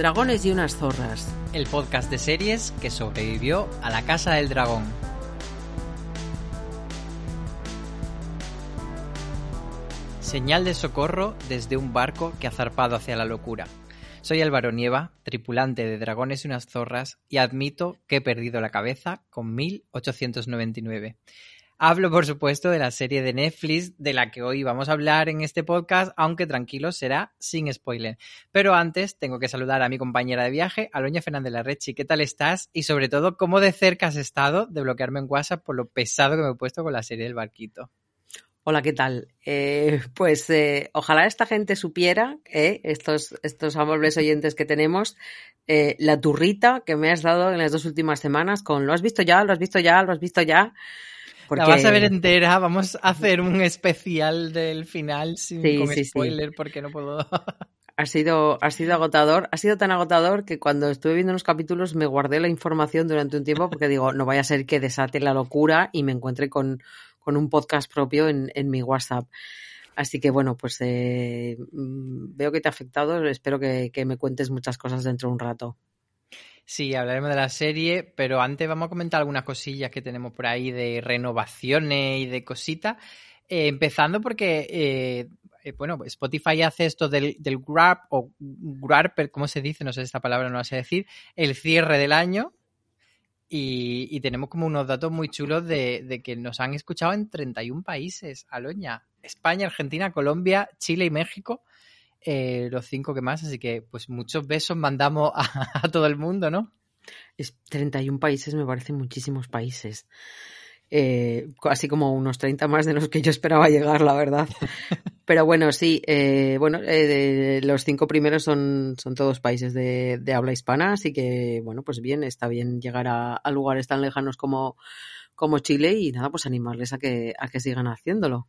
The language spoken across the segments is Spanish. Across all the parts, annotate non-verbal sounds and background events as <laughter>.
Dragones y unas zorras. El podcast de series que sobrevivió a la Casa del Dragón. Señal de socorro desde un barco que ha zarpado hacia la locura. Soy Álvaro Nieva, tripulante de Dragones y unas zorras, y admito que he perdido la cabeza con 1899. Hablo, por supuesto, de la serie de Netflix de la que hoy vamos a hablar en este podcast, aunque tranquilo, será sin spoiler. Pero antes tengo que saludar a mi compañera de viaje, Aloña Fernández Larrechi. ¿Qué tal estás? Y sobre todo, ¿cómo de cerca has estado de bloquearme en WhatsApp por lo pesado que me he puesto con la serie del barquito? Hola, ¿qué tal? Eh, pues eh, ojalá esta gente supiera, eh, estos, estos amables oyentes que tenemos, eh, la turrita que me has dado en las dos últimas semanas con lo has visto ya, lo has visto ya, lo has visto ya. La vas a ver entera, vamos a hacer un especial del final sin Sí, con sí, sí. spoiler porque no puedo. <laughs> Ha sido, ha sido agotador, ha sido tan agotador que cuando estuve viendo unos capítulos me guardé la información durante un tiempo porque digo, no vaya a ser que desate la locura y me encuentre con, con un podcast propio en, en mi WhatsApp. Así que bueno, pues eh, mm, veo que te ha afectado, espero que, que me cuentes muchas cosas dentro de un rato. Sí, hablaremos de la serie, pero antes vamos a comentar algunas cosillas que tenemos por ahí de renovaciones y de cositas. Eh, empezando porque, eh, eh, bueno, Spotify hace esto del, grab o grab, ¿cómo se dice? No sé esta palabra, no la sé decir, el cierre del año. Y, y tenemos como unos datos muy chulos de, de, que nos han escuchado en 31 países, Aloña. España, Argentina, Colombia, Chile y México. Eh, los cinco que más, así que pues muchos besos mandamos a, <laughs> a, todo el mundo, ¿no? Es 31 países, me parecen muchísimos países. Eh, así como unos 30 más de los que yo esperaba llegar, la verdad. <laughs> Pero bueno, sí, eh, bueno, eh, los cinco primeros son, son todos países de, de, habla hispana, así que bueno, pues bien, está bien llegar a, a lugares tan lejanos como, como Chile y nada, pues animarles a que, a que sigan haciéndolo.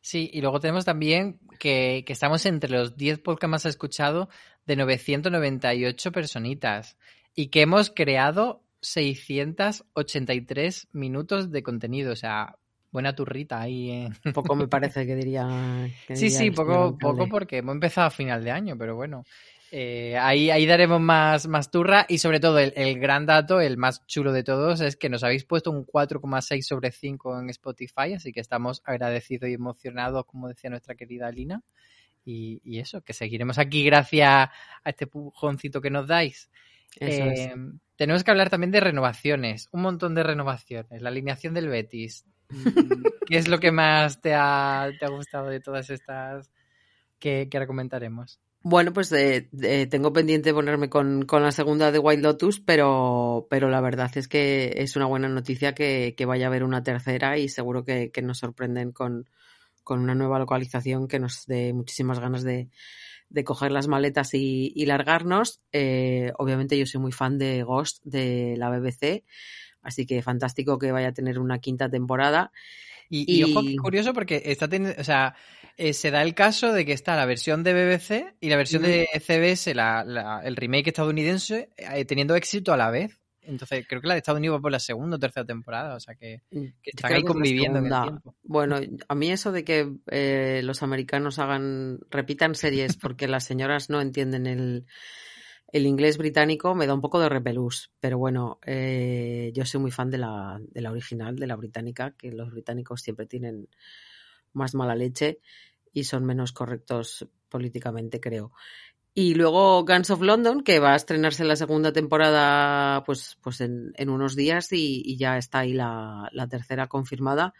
Sí, y luego tenemos también que, que estamos entre los 10 podcasts más escuchados de 998 personitas y que hemos creado 683 minutos de contenido, o sea, buena turrita ahí. ¿eh? <laughs> Poco me parece que diría. Que sí, diría sí, poco, poco porque hemos empezado a final de año, pero bueno. Eh, ahí, ahí daremos más, más turra y sobre todo el, el, gran dato, el más chulo de todos, es que nos habéis puesto un 4,6 sobre 5 en Spotify, así que estamos agradecidos y emocionados, como decía nuestra querida Lina. Y, y eso, que seguiremos aquí gracias a este pujoncito que nos dais. Eh, es. Tenemos que hablar también de renovaciones, un montón de renovaciones, la alineación del Betis. ¿Qué es lo que más te ha, te ha gustado de todas estas que, que comentaremos? Bueno, pues eh, eh, tengo pendiente ponerme con, con, la segunda de Wild Lotus, pero, pero la verdad es que es una buena noticia que, que vaya a haber una tercera y seguro que, que nos sorprenden con, con, una nueva localización que nos dé muchísimas ganas de, de coger las maletas y, y largarnos. Eh, obviamente yo soy muy fan de Ghost de la BBC, así que fantástico que vaya a tener una quinta temporada. Y, y, y ojo, qué curioso porque está teniendo, o sea, eh, se da el caso de que está la versión de BBC y la versión mm. de CBS, la, la, el remake estadounidense, eh, teniendo éxito a la vez. Entonces, creo que la de Estados Unidos va por la segunda o tercera temporada, o sea que, que están ahí conviviendo en el tiempo. Bueno, a mí eso de que eh, los americanos hagan, repitan series <laughs> porque las señoras no entienden el, el inglés británico me da un poco de repelús, pero bueno, eh, yo soy muy fan de la, de la original, de la británica, que los británicos siempre tienen más mala leche y son menos correctos políticamente, creo. Y luego Guns of London, que va a estrenarse la segunda temporada pues, pues en, unos días y, ya está ahí la, la, tercera confirmada.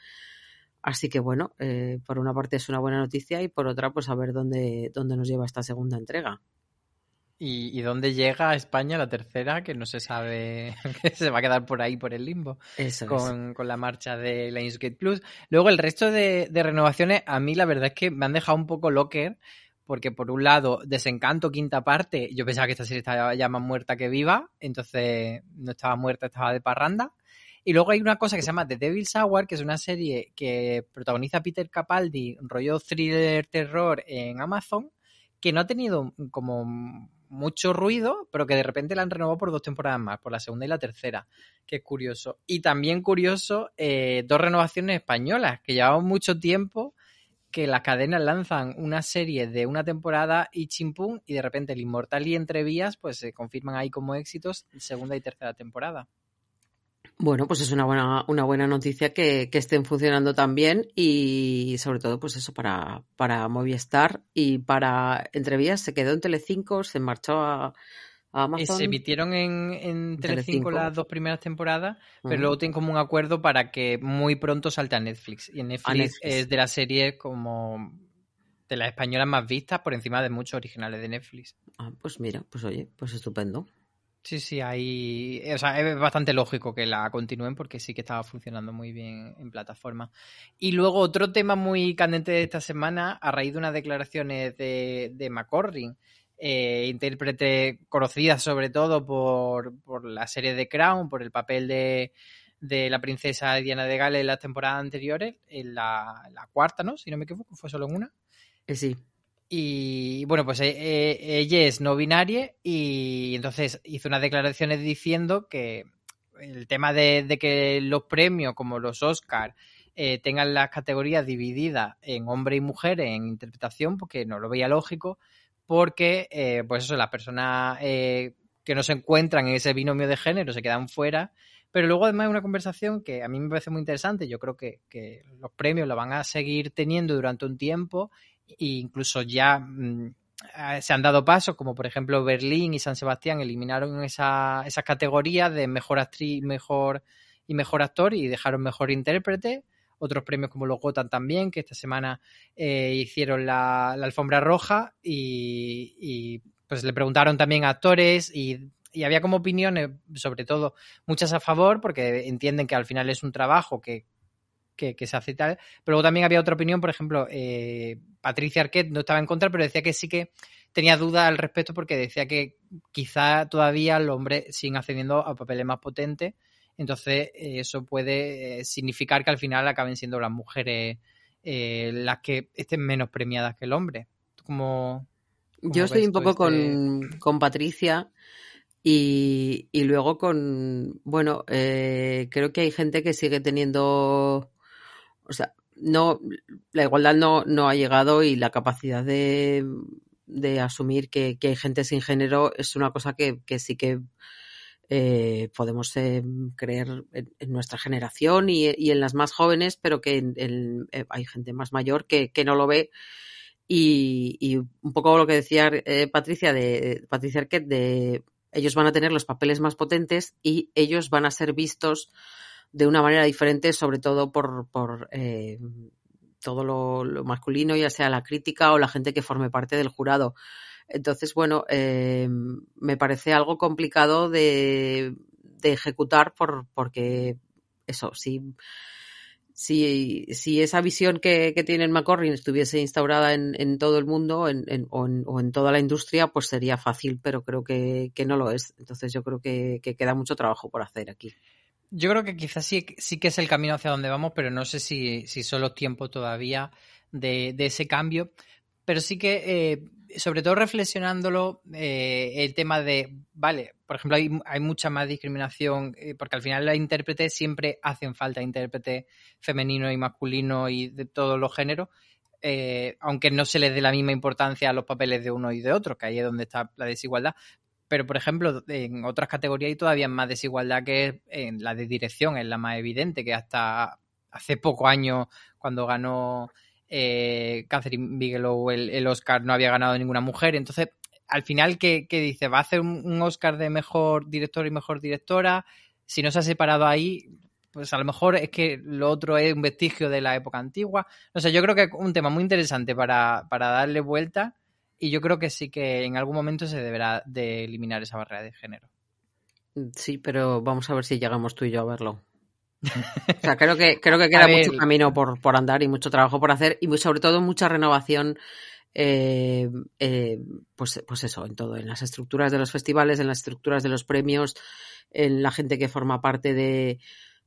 Así que bueno, eh, por una parte es una buena noticia y por otra pues a ver dónde, dónde nos lleva esta segunda entrega. ¿Y, ¿Y, dónde llega a España la tercera? Que no se sabe, <laughs> que se va a quedar por ahí, por el limbo, Eso con, es. con la marcha de Lionsgate Plus. Luego, el resto de, de, renovaciones, a mí la verdad es que me han dejado un poco locker, porque por un lado, Desencanto, quinta parte, yo pensaba que esta serie estaba ya más muerta que viva, entonces no estaba muerta, estaba de parranda. Y luego hay una cosa que se llama The Devil's Hour, que es una serie que protagoniza Peter Capaldi, rollo thriller terror en Amazon, que no ha tenido como mucho ruido, pero que de repente la han renovado por dos temporadas más, por la segunda y la tercera, que es curioso. Y también curioso, eh, dos renovaciones españolas, que llevaban mucho tiempo que las cadenas lanzan una serie de una temporada y chimpún y de repente el Inmortal y Entrevías pues se confirman ahí como éxitos segunda y tercera temporada. Bueno, pues es una buena, una buena noticia que, que estén funcionando tan bien y sobre todo pues eso para, para Movistar y para Entrevías se quedó en Telecinco, se marchó a, Amazon. Se emitieron en, en Telecinco las dos primeras temporadas, pero luego tienen como un acuerdo para que muy pronto salte a Netflix. Y en Netflix, es de las series como de las españolas más vistas por encima de muchos originales de Netflix. Ah, pues mira, pues oye, pues estupendo. Sí, sí, ahí. O sea, es bastante lógico que la continúen porque sí que estaba funcionando muy bien en plataforma. Y luego otro tema muy candente de esta semana, a raíz de unas declaraciones de, de McCorrin, eh, intérprete conocida sobre todo por, por, la serie de Crown, por el papel de, de, la princesa Diana de Gales en las temporadas anteriores, en la, la, cuarta, ¿no? Si no me equivoco, fue solo en una. Eh, sí. Y bueno, pues eh, ella es no binaria y entonces hizo unas declaraciones diciendo que el tema de, de que los premios como los Oscars eh, tengan las categorías divididas en hombre y mujer en interpretación, porque no lo veía lógico, porque eh, pues eso, las personas eh, que no se encuentran en ese binomio de género se quedan fuera. Pero luego además es una conversación que a mí me parece muy interesante. Yo creo que, que los premios lo van a seguir teniendo durante un tiempo e incluso ya mmm, se han dado pasos, como por ejemplo Berlín y San Sebastián eliminaron esa, esas categorías de mejor actriz mejor, y mejor actor y dejaron mejor intérprete. Otros premios como los Gotham también, que esta semana eh, hicieron la, la, alfombra roja y, y, pues le preguntaron también a actores y, y había como opiniones, sobre todo muchas a favor, porque entienden que al final es un trabajo que, que, que, se hace tal. Pero luego también había otra opinión, por ejemplo, eh, Patricia Arquette no estaba en contra, pero decía que sí que tenía dudas al respecto porque decía que quizá todavía los hombres siguen accediendo a papeles más potentes. Entonces, eh, eso puede eh, significar que al final acaben siendo las mujeres eh, las que estén menos premiadas que el hombre. ¿Cómo, cómo Yo estoy un poco este... con, con Patricia. Y, y, luego con, bueno, eh, creo que hay gente que sigue teniendo o sea, no, la igualdad no, no ha llegado y la capacidad de, de asumir que, que, hay gente sin género es una cosa que, que sí que eh, podemos eh, creer en, nuestra generación y, y, en las más jóvenes, pero que en, eh, hay gente más mayor que, que no lo ve. Y, y, un poco lo que decía eh, Patricia de Patricia Arquette de ellos van a tener los papeles más potentes y ellos van a ser vistos de una manera diferente, sobre todo por, por eh, todo lo, masculino, ya sea la crítica o la gente que forme parte del jurado. Entonces, bueno, eh, me parece algo complicado de, de ejecutar por, porque eso, si, si, si esa visión que, que tiene McCorrin estuviese instaurada en, en todo el mundo en, en, o, en, o, en, toda la industria, pues sería fácil, pero creo que, que no lo es. Entonces yo creo que, que queda mucho trabajo por hacer aquí. Yo creo que quizás sí, sí que es el camino hacia donde vamos, pero no sé si, si solo tiempo todavía de, de ese cambio. Pero sí que, eh, sobre todo reflexionándolo, eh, el tema de, vale, por ejemplo, hay, hay mucha más discriminación, eh, porque al final los intérpretes siempre hacen falta intérprete femenino y masculino y de todos los géneros, aunque no se les dé la misma importancia a los papeles de uno y de otro, que ahí es donde está la desigualdad, pero por ejemplo, en otras categorías hay todavía más desigualdad que en la de dirección, es la más evidente, que hasta hace pocos años, cuando ganó eh, Catherine Bigelow el, el, Oscar, no había ganado ninguna mujer. Entonces, al final, ¿qué, qué dice? ¿Va a hacer un, Oscar de mejor director y mejor directora? Si no se ha separado ahí, pues a lo mejor es que lo otro es un vestigio de la época antigua. No sé, yo creo que es un tema muy interesante para, para darle vuelta y yo creo que sí que en algún momento se deberá de eliminar esa barrera de género. Sí, pero vamos a ver si llegamos tú y yo a verlo. <laughs> o sea, creo que, creo que queda mucho camino por, por, andar y mucho trabajo por hacer y sobre todo mucha renovación, eh, eh, pues, pues eso, en todo, en las estructuras de los festivales, en las estructuras de los premios, en la gente que forma parte de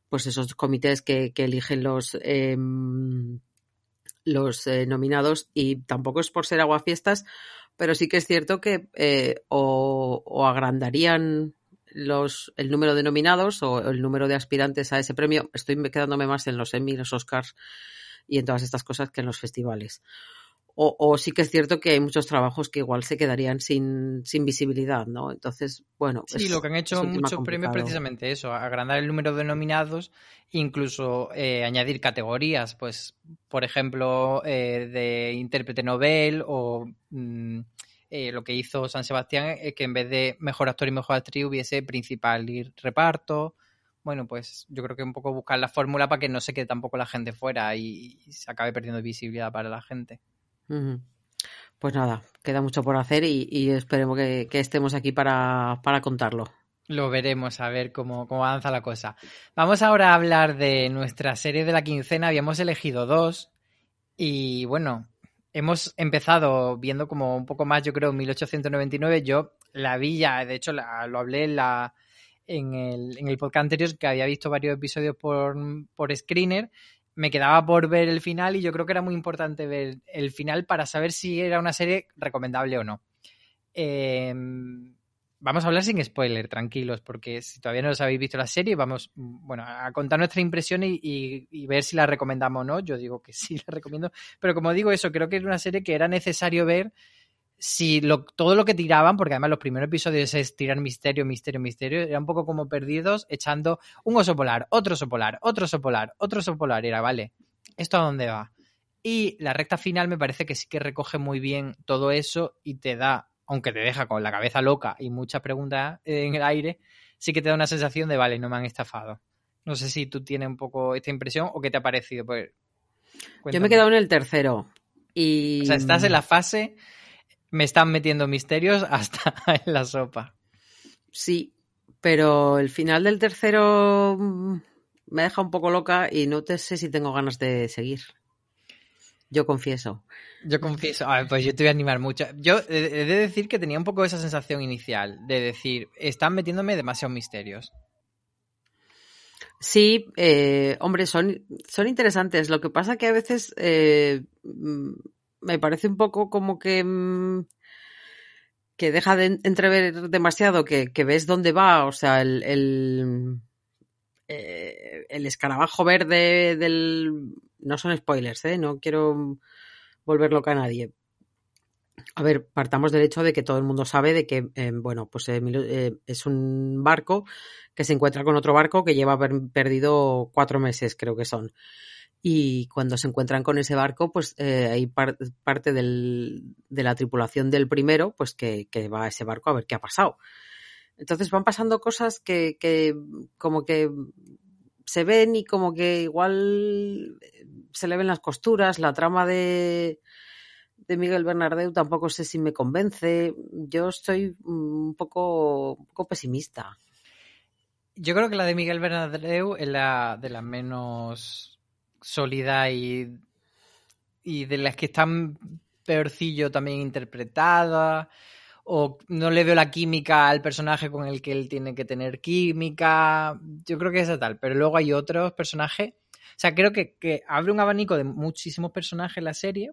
pues esos comités que, que eligen los, eh, los eh, nominados y tampoco es por ser aguafiestas, pero sí que es cierto que eh, o, o, agrandarían los, el número de nominados o el número de aspirantes a ese premio. Estoy quedándome más en los Emmy, los Oscars y en todas estas cosas que en los festivales. O, sí que es cierto que hay muchos trabajos que igual se quedarían sin, sin visibilidad, ¿no? Entonces, bueno. Sí, lo que han hecho muchos premios precisamente eso, agrandar el número de nominados, incluso eh, añadir categorías, pues, por ejemplo, eh, de intérprete novel o mm, eh, lo que hizo San Sebastián, es que en vez de mejor actor y mejor actriz hubiese principal y reparto. Bueno, pues yo creo que un poco buscar la fórmula para que no se quede tampoco la gente fuera y se acabe perdiendo visibilidad para la gente. Pues nada, queda mucho por hacer y, esperemos que, estemos aquí para, contarlo. Lo veremos, a ver cómo, cómo, avanza la cosa. Vamos ahora a hablar de nuestra serie de la quincena. Habíamos elegido dos y bueno, hemos empezado viendo como un poco más, yo creo, 1899. Yo la vi ya, de hecho lo hablé en, la, en, el, en el podcast anterior, que había visto varios episodios por, por Screener me quedaba por ver el final y yo creo que era muy importante ver el final para saber si era una serie recomendable o no. Em, vamos a hablar sin spoiler, tranquilos, porque si todavía no os habéis visto la serie, vamos bueno, a contar nuestra impresión y, ver si la recomendamos o no. Yo digo que sí, la recomiendo, pero como digo eso, creo que es una serie que era necesario ver si lo, todo lo que tiraban, porque además los primeros episodios es tirar misterio, misterio, misterio, era un poco como perdidos echando un oso polar, otro oso polar, otro oso polar, otro oso polar. era, vale, ¿esto a dónde va? Y la recta final me parece que sí que recoge muy bien todo eso y te da, aunque te deja con la cabeza loca y muchas preguntas en el aire, sí que te da una sensación de, vale, no me han estafado. No sé si tú tienes un poco esta impresión o qué te ha parecido. Pues, Yo me he quedado en el tercero. Y... O sea, estás en la fase me están metiendo misterios <laughs> hasta en la sopa. Sí, pero el final del tercero mm, me deja un poco loca y no te sé si tengo ganas de seguir. Yo confieso. Yo confieso, pues yo te voy a animar mucho. Yo he de decir que tenía un poco esa sensación inicial de decir, están metiéndome demasiados misterios. Sí, eh, hombre, son, son interesantes. Lo que pasa que a veces eh, mm, me parece un poco como que mm, que deja de entrever demasiado, que, ves dónde va, o sea, el, el, eh, el, escarabajo verde del... No son spoilers, ¿eh? No quiero volver loca a nadie. A ver, partamos del hecho de que todo el mundo sabe de que, eh, bueno, pues eh, es un barco que se encuentra con otro barco que lleva perdido cuatro meses, creo que son y cuando se encuentran con ese barco, pues eh, hay parte del, de la tripulación del primero, pues que, va a ese barco a ver qué ha pasado. Entonces van pasando cosas que, como que se ven y como que igual se le ven las costuras, la trama de, de Miguel Bernardeu tampoco sé si me convence. Yo estoy un poco, un poco pesimista. Yo creo que la de Miguel Bernardeu es la de las menos sólida y, y de las que están peorcillo también interpretada o no le veo la química al personaje con el que él tiene que tener química. Yo creo que es tal, pero luego hay otros personajes. O sea, creo que, que abre un abanico de muchísimos personajes la serie,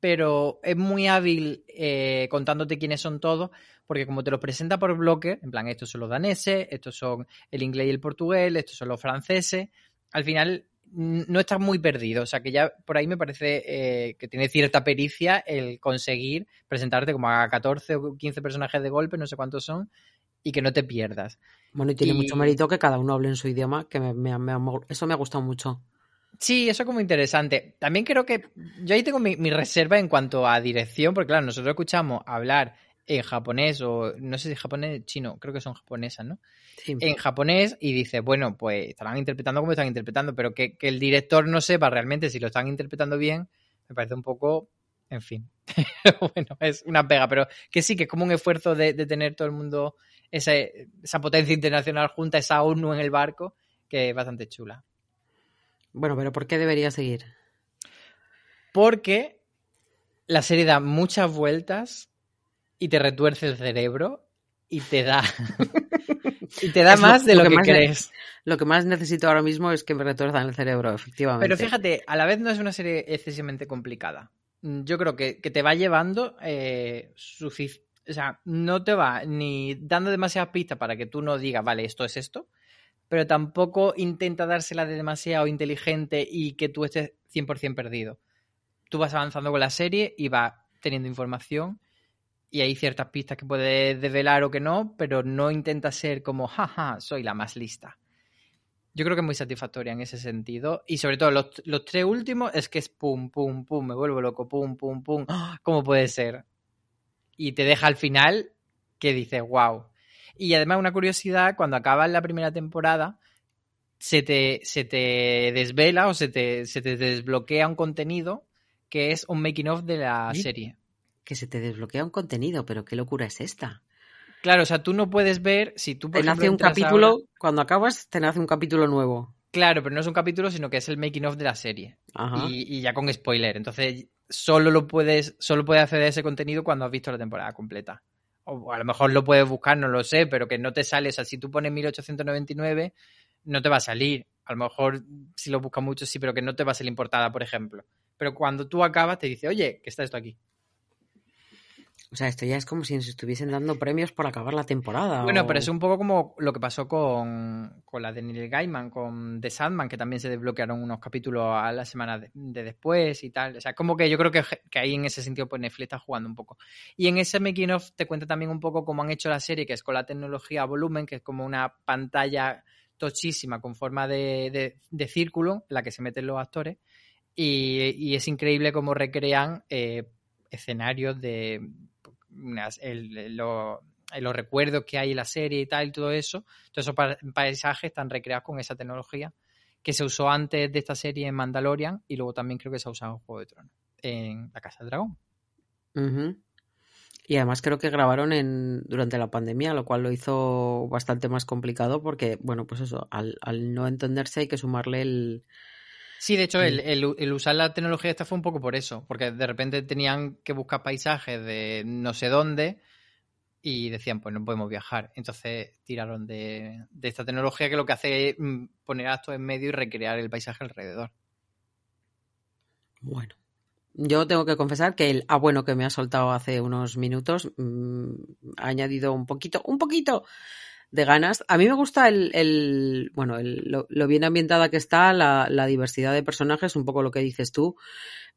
pero es muy hábil eh, contándote quiénes son todos, porque como te los presenta por bloque, en plan, estos son los daneses, estos son el inglés y el portugués, estos son los franceses, al final no estás muy perdido. O sea, que ya por ahí me parece eh, que tiene cierta pericia el conseguir presentarte como a 14 o 15 personajes de golpe, no sé cuántos son, y que no te pierdas. Bueno, y tiene mucho mérito que cada uno hable en su idioma, que me, eso me ha gustado mucho. Sí, eso como interesante. También creo que yo ahí tengo mi, mi reserva en cuanto a dirección, porque claro, nosotros escuchamos hablar en japonés o no sé si japonés, chino, creo que son japonesas, ¿no? En japonés y dice, bueno, pues estarán interpretando como están interpretando, pero que, el director no sepa realmente si lo están interpretando bien, me parece un poco, en fin, <laughs> bueno, es una pega, pero que sí, que es como un esfuerzo de, tener todo el mundo esa, esa potencia internacional junta, esa ONU en el barco, que es bastante chula. Bueno, pero ¿por qué debería seguir? Porque la serie da muchas vueltas y te retuerce el cerebro y te da <laughs> y te da más de lo, que, crees. Lo que más necesito ahora mismo es que me retuerzan el cerebro, efectivamente. Pero fíjate, a la vez no es una serie excesivamente complicada. Yo creo que, te va llevando eh, o sea, no te va ni dando demasiadas pistas para que tú no digas, vale, esto es esto, pero tampoco intenta dársela de demasiado inteligente y que tú estés 100% perdido. Tú vas avanzando con la serie y vas teniendo información y hay ciertas pistas que puedes desvelar o que no, pero no intenta ser como, jaja, soy la más lista. Yo creo que es muy satisfactoria en ese sentido. Y sobre todo los, los tres últimos es que es pum, pum, pum, me vuelvo loco, pum, pum, pum. ¿Cómo puede ser? Y te deja al final que dices, wow. Y además una curiosidad, cuando acabas la primera temporada, se te, se te desvela o se te, se te desbloquea un contenido que es un making of de la ¿Sí? serie. Que se te desbloquea un contenido, pero qué locura es esta. Claro, o sea, tú no puedes ver si tú por Te nace un capítulo, ahora- cuando acabas, te nace un capítulo nuevo. Claro, pero no es un capítulo, sino que es el making of de la serie. Ajá. Y, y ya con spoiler. Entonces, solo lo puedes, solo puedes acceder a ese contenido cuando has visto la temporada completa. O a lo mejor lo puedes buscar, no lo sé, pero que no te sale. O sea, si tú pones 1899, no te va a salir. A lo mejor si lo buscas mucho, sí, pero que no te va a salir importada, por ejemplo. Pero cuando tú acabas, te dice, oye, que está esto aquí. O sea, esto ya es como si nos estuviesen dando premios por acabar la temporada. Bueno, o- pero es un poco como lo que pasó con, con la de Neil Gaiman, con The Sandman, que también se desbloquearon unos capítulos a la semana de, de después y tal. O sea, como que yo creo que, que ahí en ese sentido pues Netflix está jugando un poco. Y en ese making of te cuenta también un poco cómo han hecho la serie, que es con la tecnología volumen, que es como una pantalla tochísima con forma de, de- de círculo en la que se meten los actores. Y, y es increíble cómo recrean eh, escenarios de el- lo- los recuerdos que hay en la serie y tal, y todo eso. Todos esos pa- paisajes están recreados con esa tecnología que se usó antes de esta serie en Mandalorian y luego también creo que se ha usado en Juego de Tronos, en La Casa del Dragón. Y además creo que grabaron en, durante la pandemia, lo cual lo hizo bastante más complicado porque, bueno, pues eso, al no entenderse hay que sumarle el... Sí, de hecho, el, el- el usar la tecnología esta fue un poco por eso, porque de repente tenían que buscar paisajes de no sé dónde y decían, pues no podemos viajar. Entonces tiraron de, de esta tecnología que lo que hace es mm, poner actos en medio y recrear el paisaje alrededor. Bueno, yo tengo que confesar que el ah bueno que me ha soltado hace unos minutos mm, ha añadido un poquito, un poquito de ganas. A mí me gusta el, el bueno, el- lo, bien ambientada que está, la, diversidad de personajes, un poco lo que dices tú.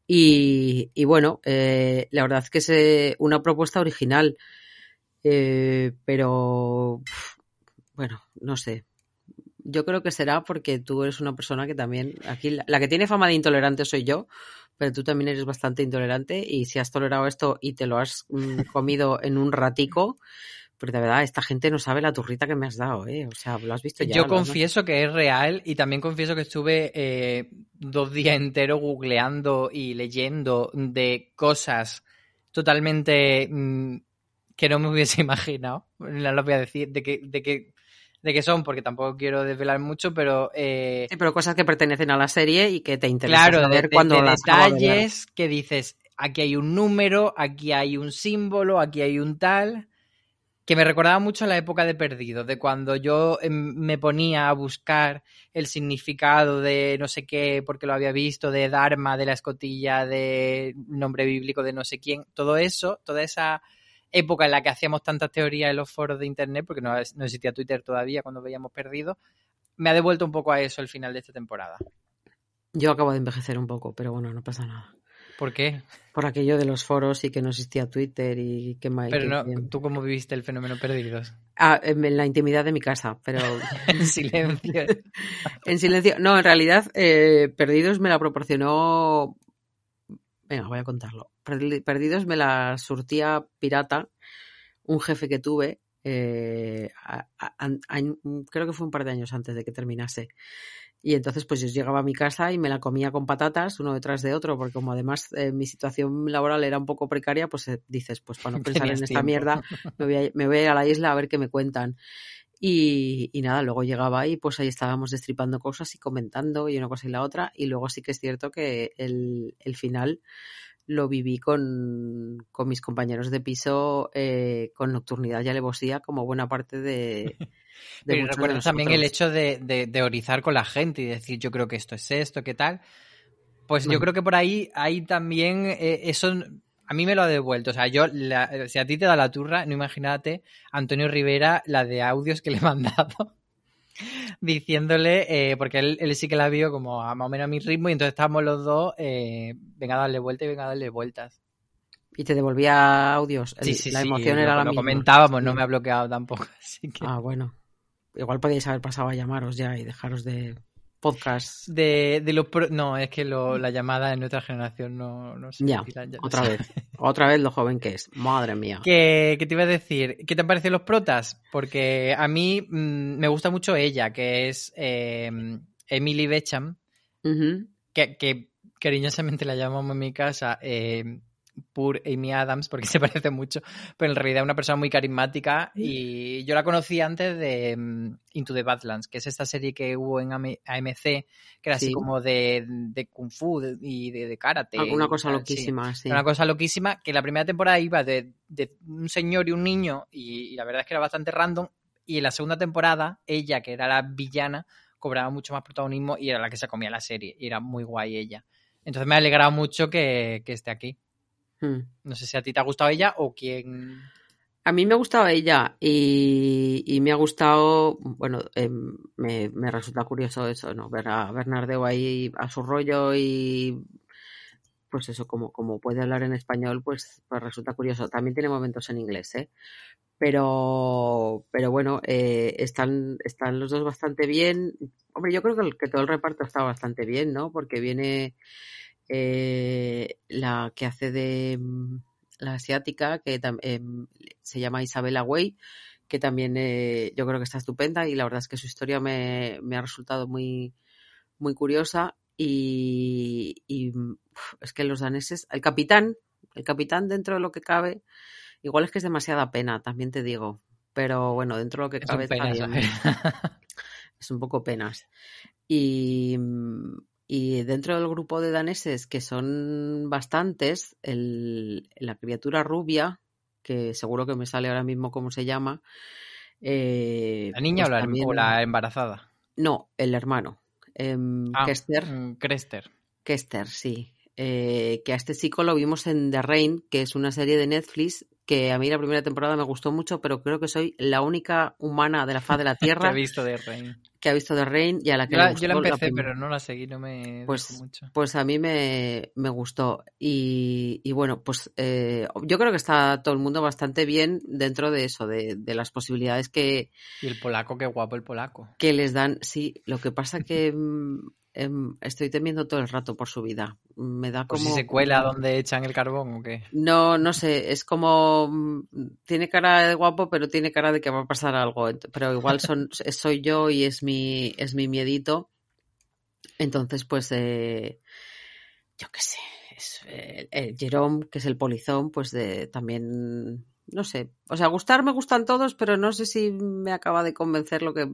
Y, y bueno, eh, la verdad es que es eh, una propuesta original, eh, pero bueno, no sé. Yo creo que será porque tú eres una persona que también, aquí la, la que tiene fama de intolerante soy yo, pero tú también eres bastante intolerante y si has tolerado esto y te lo has mm, comido en un ratico, pues de verdad, esta gente no sabe la turrita que me has dado, ¿eh? O sea, lo has visto ya. Yo confieso que es real y también confieso que estuve eh, dos días enteros googleando y leyendo de cosas totalmente mm, que no me hubiese <laughs> imaginado. No lo voy a decir de qué de de qué son porque tampoco quiero desvelar mucho, pero eh, Sí, pero cosas que pertenecen a la serie y que te interesa claro, saber de- cuando de las de detalles que dices, aquí hay un número, aquí hay un símbolo, aquí hay un tal, que me recordaba mucho a la época de Perdido, de cuando yo em, me ponía a buscar el significado de no sé qué, porque lo había visto, de Dharma, de la escotilla, de nombre bíblico de no sé quién, todo eso, toda esa época en la que hacíamos tantas teorías en los foros de internet, porque no, existía Twitter todavía cuando veíamos Perdido, me ha devuelto un poco a eso el final de esta temporada. Yo acabo de envejecer un poco, pero bueno, no pasa nada. ¿Por qué? Por aquello de los foros y que no existía Twitter y que... ma- Pero no, ¿tú cómo viviste el fenómeno Perdidos? Ah, en la intimidad de mi casa, pero <laughs> en silencio. <laughs> en silencio. No, en realidad, eh, Perdidos me la proporcionó. Venga, voy a contarlo. Perdi- Perdidos me la surtía pirata, un jefe que tuve, eh, a- a- a- creo que fue un par de años antes de que terminase. Y entonces, pues yo llegaba a mi casa y me la comía con patatas, uno detrás de otro, porque como además eh, mi situación laboral era un poco precaria, pues eh, dices, pues para no <laughs> pensar en esta tiempo. mierda, me voy, a, me voy a ir a la isla a ver qué me cuentan. Y, y nada, luego llegaba ahí, pues ahí estábamos destripando cosas y comentando y una cosa y la otra. Y luego sí que es cierto que el, el final lo viví con, con mis compañeros de piso eh, con nocturnidad y alevosía como buena parte de... <laughs> de de recuerdo también el hecho de, de, de teorizar con la gente y decir, yo creo que esto es esto, ¿qué tal? Pues yo creo que por ahí hay también eh, eso. A mí me lo ha devuelto. O sea, yo, la- si a ti te da la turra, no imagínate Antonio Rivera, la de audios que le he mandado. Diciéndole, eh, porque él, él, sí que la vio como a más o menos a mi ritmo y entonces estábamos los dos, eh, venga a darle vueltas y venga a darle vueltas. Y te devolvía audios. El, Sí, sí, la sí, emoción lo, era la lo misma. comentábamos, no me ha bloqueado tampoco. <laughs> Así que... Ah, bueno. Igual podíais haber pasado a llamaros ya y dejaros de podcast. De, de los pro- No, es que lo, la llamada en nuestra generación no, no se Ya, ya otra vez. Otra vez lo joven que es. Madre mía. ¿Qué, qué te iba a decir? ¿Qué te han parecido los protas? Porque a mí mm, me gusta mucho ella, que es eh, Emily Becham, que, que cariñosamente la llamamos en mi casa eh, Pur Amy Adams, porque <laughs> se parece mucho, pero en realidad es una persona muy carismática y yo la conocí antes de mm, Into the Badlands, que es esta serie que hubo en AM- AMC, que era así Sí. como de, de kung fu y de, de karate. Alguna y cosa tal, sí. loquísima, sí. Una cosa loquísima, que la primera temporada iba de, de un señor y un niño, y, y la verdad es que era bastante random. Y en la segunda temporada, ella, que era la villana, cobraba mucho más protagonismo y era la que se comía la serie. Y era muy guay ella. Entonces me ha alegrado mucho que, que esté aquí. Mm. No sé si a ti te ha gustado ella o quién. A mí me ha gustado ella y, y me ha gustado, bueno, em, me, me resulta curioso eso, ¿no? Ver a Bernardeo ahí a su rollo y pues eso, como, como puede hablar en español, pues, pues resulta curioso. También tiene momentos en inglés, ¿eh? Pero, pero bueno, eh, están, están los dos bastante bien. Hombre, yo creo que, el- que todo el reparto está bastante bien, ¿no? Porque viene eh, la que hace de mm, la asiática, que em, se llama Isabella Way, que también eh, yo creo que está estupenda y la verdad es que su historia me, me ha resultado muy, muy curiosa y, y, uf, es que los daneses, el capitán, el capitán dentro de lo que cabe, igual es que es demasiada pena, también te digo, pero bueno, dentro de lo que cabe bien. ¿sabes? <laughs> es un poco penas. Y, y dentro del grupo de daneses, que son bastantes, el, la criatura rubia, que seguro que me sale ahora mismo cómo se llama. eh, ¿La niña pues o, la, también- o la embarazada? No, el hermano. Em, Ah, Kester, mm, Crester. Kester, sí. Eh, que a este chico lo vimos en The Rain, que es una serie de Netflix que a mí la primera temporada me gustó mucho, pero creo que soy la única humana de la faz de la <laughs> Que Tierra he visto de Rain. que ha visto The Rain y a la que Yo le la, gustó yo la empecé, pero no la seguí, no me Pues- mucho. Pues a mí me, me gustó. Y, y bueno, pues eh, yo creo que está todo el mundo bastante bien dentro de eso, de, de las posibilidades que, Y el polaco, qué guapo el polaco. que les dan. Sí, lo que pasa que <laughs> em, estoy temiendo todo el rato por su vida. Me da como. si se cuela donde echan el carbón o qué. No, no sé, es como. mm, Tiene cara de guapo, pero tiene cara de que va a pasar algo. Pero igual son, <laughs> soy yo y es mi, es mi miedito. Entonces, pues. eh, yo qué sé. Es, eh, el Jerome, que es el polizón, pues de, también. No sé. O sea, gustar me gustan todos, pero no sé si me acaba de convencer lo que.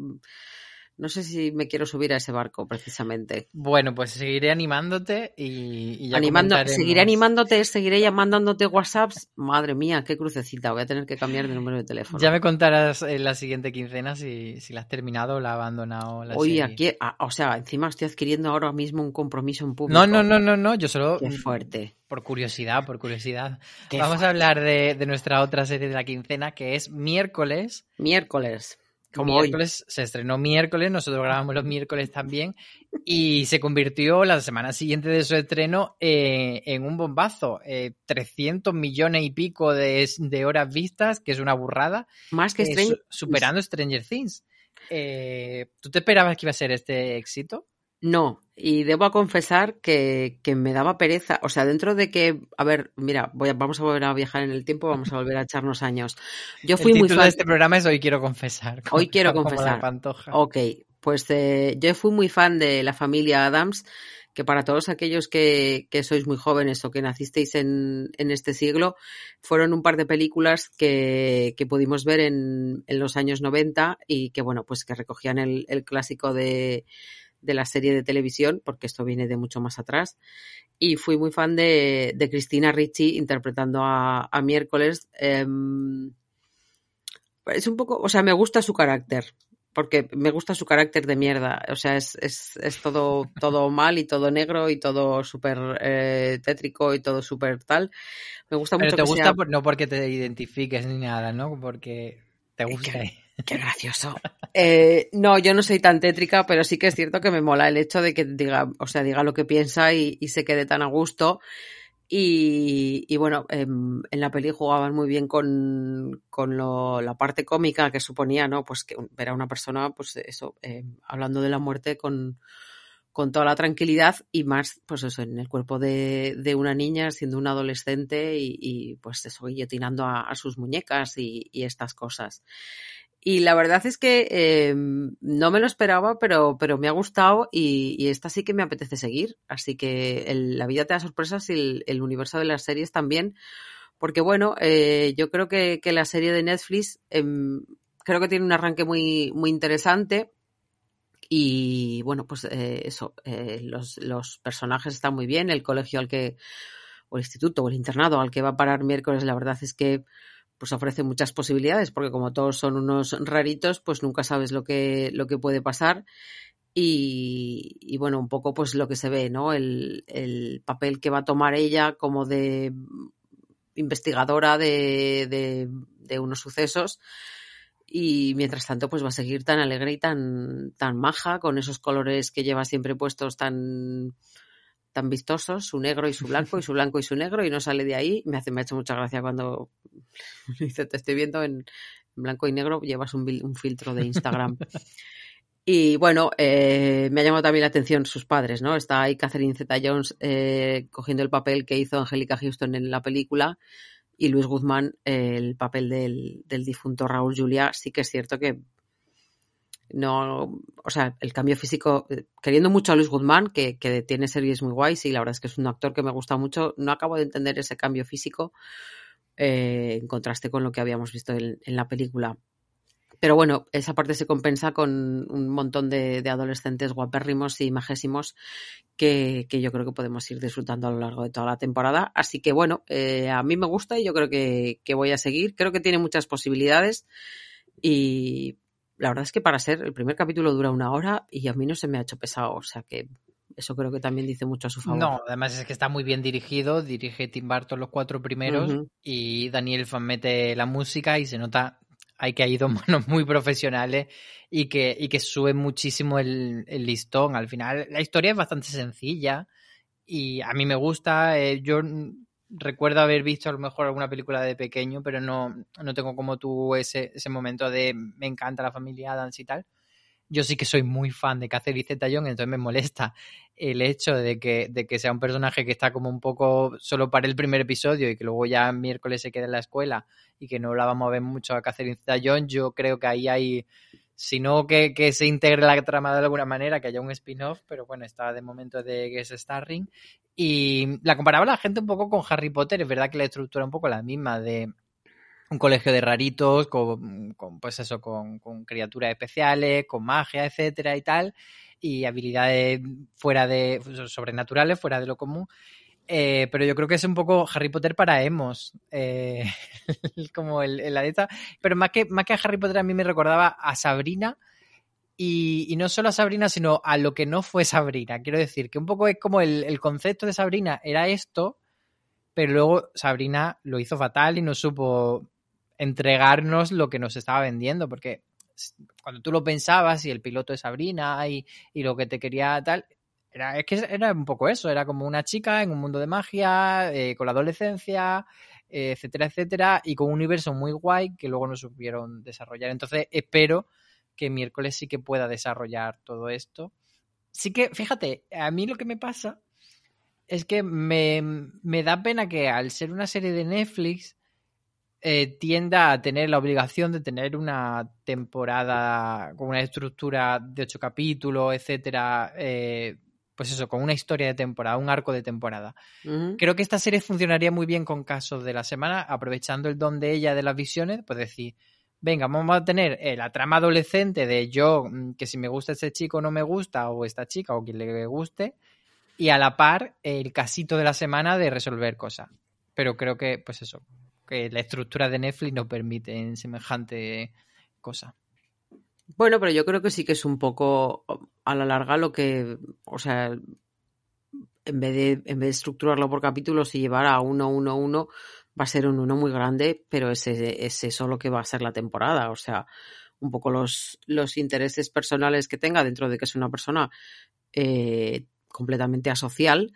No sé si me quiero subir a ese barco, precisamente. Bueno, pues seguiré animándote y, y ya Animando, seguiré animándote, seguiré llamándote WhatsApps. Madre mía, qué crucecita. Voy a tener que cambiar de número de teléfono. Ya me contarás en la siguiente quincena si, si la has terminado o la has abandonado la Oye, aquí, ah, o sea, encima estoy adquiriendo ahora mismo un compromiso en público. No, no, no, no, no, yo solo Qué fuerte. por curiosidad, por curiosidad. Qué Vamos fuerte. a hablar de, de nuestra otra serie de la quincena que es miércoles. Miércoles. Como hoy. miércoles se estrenó miércoles, nosotros grabamos los miércoles también y se convirtió la semana siguiente de su estreno eh, en un bombazo. Eh, 300 millones y pico de, de horas vistas, que es una burrada, Más que eh, Stranger superando Stranger Things. Eh, ¿Tú te esperabas que iba a ser este éxito? No, y debo confesar que, que me daba pereza. O sea, dentro de que, a ver, mira, voy a- vamos a volver a viajar en el tiempo, vamos a volver a echarnos años. Yo <laughs> fui El muy título fan. de este programa es Hoy quiero confesar. Hoy quiero <laughs> confesar. Ok, pues eh, yo fui muy fan de la familia Adams, que para todos aquellos que, que sois muy jóvenes o que nacisteis en, en este siglo, fueron un par de películas que, que pudimos ver en, en los años 90 y que, bueno, pues que recogían el, el clásico de, de la serie de televisión, porque esto viene de mucho más atrás. Y fui muy fan de, de Cristina Ricci interpretando a, a Miércoles. Em, es un poco, o sea, me gusta su carácter, porque me gusta su carácter de mierda. O sea, es, es, es todo, todo mal y todo negro y todo súper eh, tétrico y todo súper tal. Me gusta Pero mucho te que gusta sea- no porque te identifiques ni nada, ¿no? Porque te Es gusta. que- Qué gracioso. Eh, no, yo no soy tan tétrica, pero sí que es cierto que me mola el hecho de que diga, o sea, diga lo que piensa y, se quede tan a gusto. Y, bueno, em, en la peli jugaban muy bien con, con la parte cómica que suponía, ¿no? Pues que ver a una persona, pues eso, em, hablando de la muerte con, con toda la tranquilidad y más, pues eso, en el cuerpo de, de una niña, siendo una adolescente y, pues eso, guillotinando a, sus muñecas y, estas cosas. Y la verdad es que em, no me lo esperaba, pero, pero me ha gustado y, esta sí que me apetece seguir. Así que la vida te da sorpresas y el, universo de las series también. Porque bueno, eh, yo creo que, que, la serie de Netflix em, creo que tiene un arranque muy, muy interesante y bueno, pues eh, eso, eh, los, los, personajes están muy bien, el colegio al que, o el instituto o el internado al que va a parar miércoles, la verdad es que pues ofrece muchas posibilidades, porque como todos son unos raritos, pues nunca sabes lo que, lo que puede pasar. Y, bueno, un poco pues lo que se ve, ¿no? El, el papel que va a tomar ella como de investigadora de, de, de unos sucesos y mientras tanto pues va a seguir tan alegre y tan, tan maja con esos colores que lleva siempre puestos tan tan vistosos, su negro y su blanco, y su blanco y su negro, y no sale de ahí. Me hace, me ha hecho mucha gracia cuando <laughs> dice, te estoy viendo en blanco y negro, llevas un, un filtro de Instagram. <laughs> y bueno, eh, me ha llamado también la atención sus padres, ¿no? Está ahí Catherine Zeta Jones eh, cogiendo el papel que hizo Angélica Houston en la película, y Luis Guzmán el papel del, difunto Raúl Julia, sí que es cierto que no, o sea, el cambio físico, eh, queriendo mucho a Luis Guzmán, que, tiene series muy guays y la verdad es que es un actor que me gusta mucho, no acabo de entender ese cambio físico eh, en contraste con lo que habíamos visto en la película. Pero bueno, esa parte se compensa con un montón de, adolescentes guapérrimos y majísimos que, yo creo que podemos ir disfrutando a lo largo de toda la temporada. Así que bueno, eh, a mí me gusta y yo creo que, voy a seguir. Creo que tiene muchas posibilidades y la verdad es que para ser el primer capítulo dura una hora y a mí no se me ha hecho pesado. O sea que eso creo que también dice mucho a su favor. No, además es que está muy bien dirigido, dirige Tim Burton los cuatro primeros y Daniel Fan mete la música y se nota hay que hay dos manos <laughs> muy profesionales y que, y que suben muchísimo el, listón. Al final, la historia es bastante sencilla y a mí me gusta. Eh, yo recuerdo haber visto a lo mejor alguna película de pequeño, pero no, no tengo como tú ese, ese momento de me encanta la familia Adams y tal. Yo sí que soy muy fan de Catherine Zeta-Jones, entonces me molesta el hecho de que, de que sea un personaje que está como un poco solo para el primer episodio y que luego ya miércoles se quede en la escuela y que no la vamos a ver mucho a Catherine Zeta-Jones, yo creo que ahí hay, si no que, que, se integre la trama de alguna manera, que haya un spin-off, pero bueno, está de momento de es starring. Y la comparaba la gente un poco con Harry Potter, es verdad que la estructura es un poco la misma de un colegio de raritos, con, pues eso, con, criaturas especiales, con magia, etcétera y tal, y habilidades fuera de sobrenaturales, fuera de lo común. Eh, pero yo creo que es un poco Harry Potter para emos, eh, <laughs> como el, el Pero más que, más que a Harry Potter a mí me recordaba a Sabrina, y, y, no solo a Sabrina, sino a lo que no fue Sabrina. Quiero decir que un poco es como el, el concepto de Sabrina era esto, pero luego Sabrina lo hizo fatal y no supo entregarnos lo que nos estaba vendiendo, porque cuando tú lo pensabas y el piloto de Sabrina y, y lo que te quería tal, era, es que era un poco eso, era como una chica en un mundo de magia, eh, con la adolescencia, eh, etcétera, etcétera, y con un universo muy guay que luego no supieron desarrollar. Entonces espero que miércoles sí que pueda desarrollar todo esto. Sí que, fíjate, a mí lo que me pasa es que me, me da pena que al ser una serie de Netflix, eh, tienda a tener la obligación de tener una temporada con una estructura de ocho capítulos, etcétera, pues eso, con una historia de temporada, un arco de temporada. Creo que esta serie funcionaría muy bien con casos de la semana, aprovechando el don de ella de las visiones, pues decir, venga, vamos a tener eh, la trama adolescente de yo, mm, que si me gusta este chico no me gusta, o esta chica, o quien le guste, y a la par el casito de la semana de resolver cosas. Pero creo que, pues eso, que la estructura de Netflix no permite en semejante cosa. Bueno, pero yo creo que sí que es un poco a la larga lo que, o sea, en vez de, en vez de estructurarlo por capítulos y llevar a uno, uno, uno, va a ser un uno muy grande, pero ese es eso lo que va a ser la temporada. O sea, un poco los, los intereses personales que tenga dentro de que es una persona eh, completamente asocial.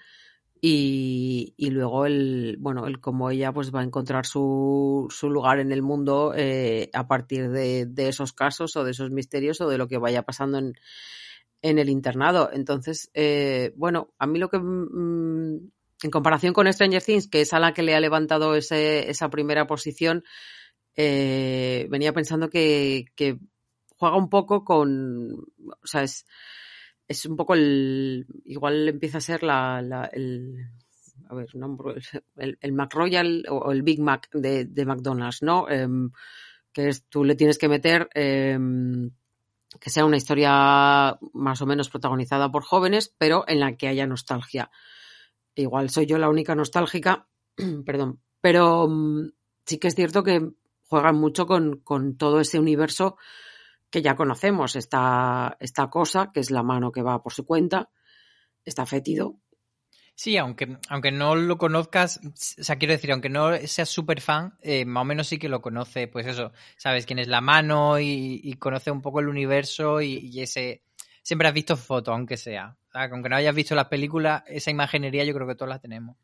Y, y, luego el bueno el cómo ella pues va a encontrar su, su lugar en el mundo eh, a partir de, de, esos casos o de esos misterios o de lo que vaya pasando en, en el internado. Entonces eh, bueno a mí lo que mmm, en comparación con Stranger Things que es a la que le ha levantado ese, esa primera posición eh, venía pensando que, que juega un poco con o sea es es un poco el. Igual empieza a ser la, la el. A ver, no, el, el Mac Royal o el Big Mac de, de McDonald's, ¿no? Eh, que es, tú le tienes que meter eh, que sea una historia más o menos protagonizada por jóvenes, pero en la que haya nostalgia. Igual soy yo la única nostálgica, <clears throat> perdón, pero mm, sí que es cierto que juegan mucho con, con todo ese universo que ya conocemos, esta, esta cosa, que es la mano que va por su cuenta, está fétido. Sí, aunque, aunque no lo conozcas, o sea, quiero decir, aunque no seas súper fan, eh, más o menos sí que lo conoce, pues eso, sabes quién es la mano y, y conoce un poco el universo y, y, ese... Siempre has visto fotos, aunque sea. Aunque no hayas visto las películas, esa imaginería yo creo que todos la tenemos.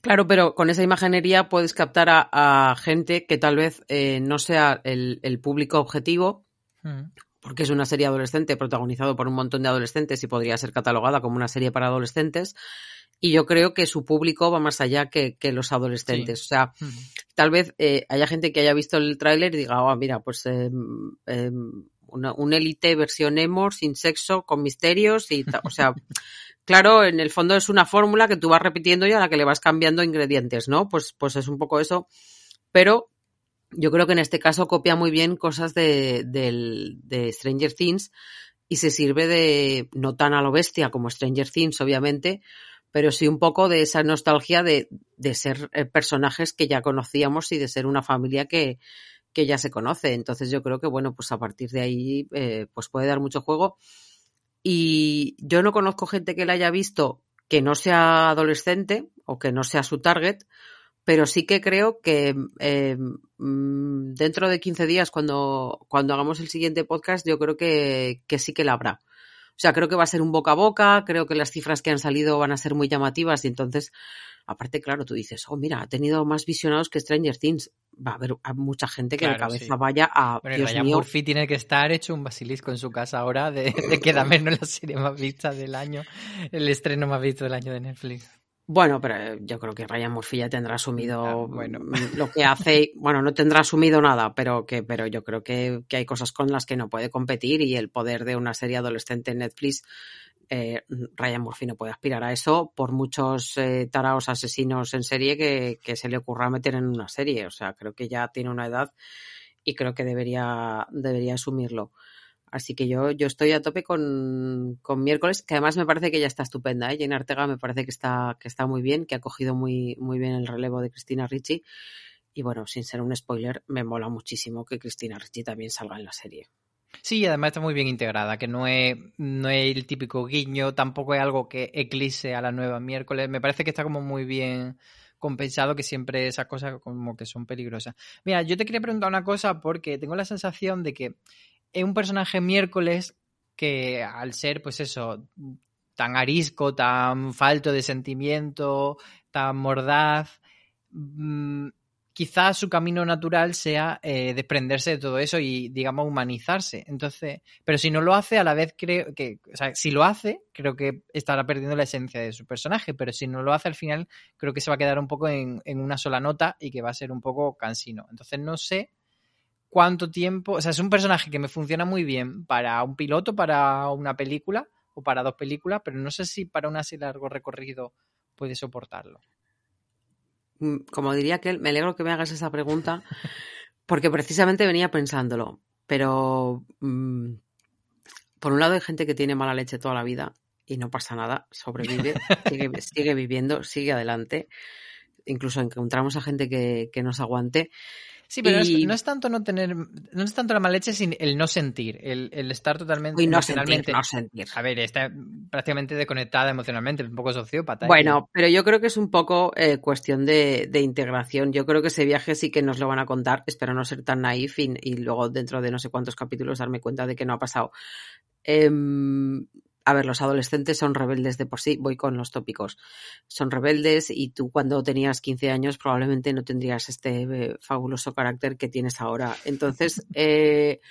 Claro, pero con esa imaginería puedes captar a, a gente que tal vez eh, no sea el, el público objetivo, porque es una serie adolescente protagonizado por un montón de adolescentes y podría ser catalogada como una serie para adolescentes. Y yo creo que su público va más allá que, que los adolescentes. Sí. O sea, uh-huh. tal vez eh, haya gente que haya visto el tráiler y diga, oh, mira, pues eh, eh, una, un élite versión emo, sin sexo, con misterios y. O sea, <laughs> claro, en el fondo es una fórmula que tú vas repitiendo y a la que le vas cambiando ingredientes, ¿no? Pues, pues es un poco eso. Pero yo creo que en este caso copia muy bien cosas de, de, de, Stranger Things y se sirve de, no tan a lo bestia como Stranger Things, obviamente, pero sí un poco de esa nostalgia de, de ser eh, personajes que ya conocíamos y de ser una familia que, que ya se conoce. Entonces yo creo que, bueno, pues a partir de ahí, eh, pues puede dar mucho juego. Y yo no conozco gente que la haya visto que no sea adolescente o que no sea su target, pero sí que creo que eh, dentro de 15 días, cuando, cuando hagamos el siguiente podcast, yo creo que, que, sí que la habrá. O sea, creo que va a ser un boca a boca, creo que las cifras que han salido van a ser muy llamativas y entonces, aparte, claro, tú dices, oh, mira, ha tenido más visionados que Stranger Things. Va a haber a mucha gente que claro, la cabeza sí. vaya a. Bueno, Dios Ryan mío. Murphy tiene que estar hecho un basilisco en su casa ahora de, de que dame no la serie más vista del año, el estreno más visto del año de Netflix. Bueno, pero yo creo que Ryan Murphy ya tendrá asumido ah, bueno. lo que hace. Bueno, no tendrá asumido nada, pero que, pero yo creo que, que, hay cosas con las que no puede competir y el poder de una serie adolescente en Netflix, eh, Ryan Murphy no puede aspirar a eso por muchos eh, taraos asesinos en serie que, que se le ocurra meter en una serie. O sea, creo que ya tiene una edad y creo que debería, debería asumirlo. Así que yo, yo estoy a tope con, con miércoles, que además me parece que ya está estupenda. ¿eh? Jane Artega me parece que está, que está muy bien, que ha cogido muy, muy bien el relevo de Cristina Ricci. Y bueno, sin ser un spoiler, me mola muchísimo que Cristina Ricci también salga en la serie. Sí, además está muy bien integrada, que no es, no es el típico guiño, tampoco es algo que eclipse a la nueva miércoles. Me parece que está como muy bien compensado, que siempre esas cosas como que son peligrosas. Mira, yo te quería preguntar una cosa porque tengo la sensación de que un personaje miércoles que al ser, pues eso, tan arisco, tan falto de sentimiento, tan mordaz, mmm, quizás su camino natural sea eh, desprenderse de todo eso y, digamos, humanizarse. Entonces, pero si no lo hace, a la vez creo que, o sea, si lo hace, creo que estará perdiendo la esencia de su personaje, pero si no lo hace al final, creo que se va a quedar un poco en, en una sola nota y que va a ser un poco cansino. Entonces, no sé cuánto tiempo. O sea, es un personaje que me funciona muy bien para un piloto, para una película o para dos películas, pero no sé si para un así largo recorrido puede soportarlo. Mm, como diría que me alegro que me hagas esa pregunta, porque precisamente venía pensándolo. Pero mmm, por un lado hay gente que tiene mala leche toda la vida y no pasa nada, sobrevive, <laughs> sigue, sigue viviendo, sigue adelante. Incluso encontramos a gente que, que nos aguante. Sí, pero no, es, tanto no tener, no es tanto la mala leche, sino el no sentir, el, estar totalmente no emocionalmente. no sentir. A ver, está prácticamente desconectada emocionalmente, un poco sociópata. ¿eh? Bueno, pero yo creo que es un poco eh, cuestión de, integración. Yo creo que ese viaje sí que nos lo van a contar. Espero no ser tan naif y, luego dentro de no sé cuántos capítulos darme cuenta de que no ha pasado. Em, a ver, los adolescentes son rebeldes de por sí, voy con los tópicos. Son rebeldes y tú cuando tenías 15 años probablemente no tendrías este eh, fabuloso carácter que tienes ahora. Entonces, <laughs> eh,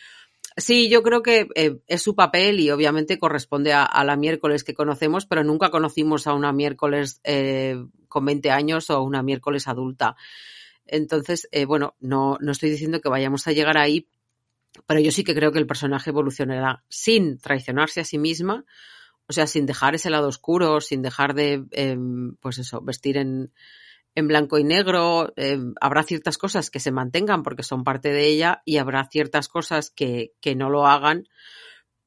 sí, yo creo que eh, es su papel y obviamente corresponde a, la miércoles que conocemos, pero nunca conocimos a una miércoles con 20 años o una miércoles adulta. Entonces, bueno, no, no estoy diciendo que vayamos a llegar ahí, pero yo sí que creo que el personaje evolucionará sin traicionarse a sí misma, o sea, sin dejar ese lado oscuro, sin dejar de, em, pues eso, vestir en, blanco y negro. Em, habrá ciertas cosas que se mantengan porque son parte de ella y habrá ciertas cosas que, que no lo hagan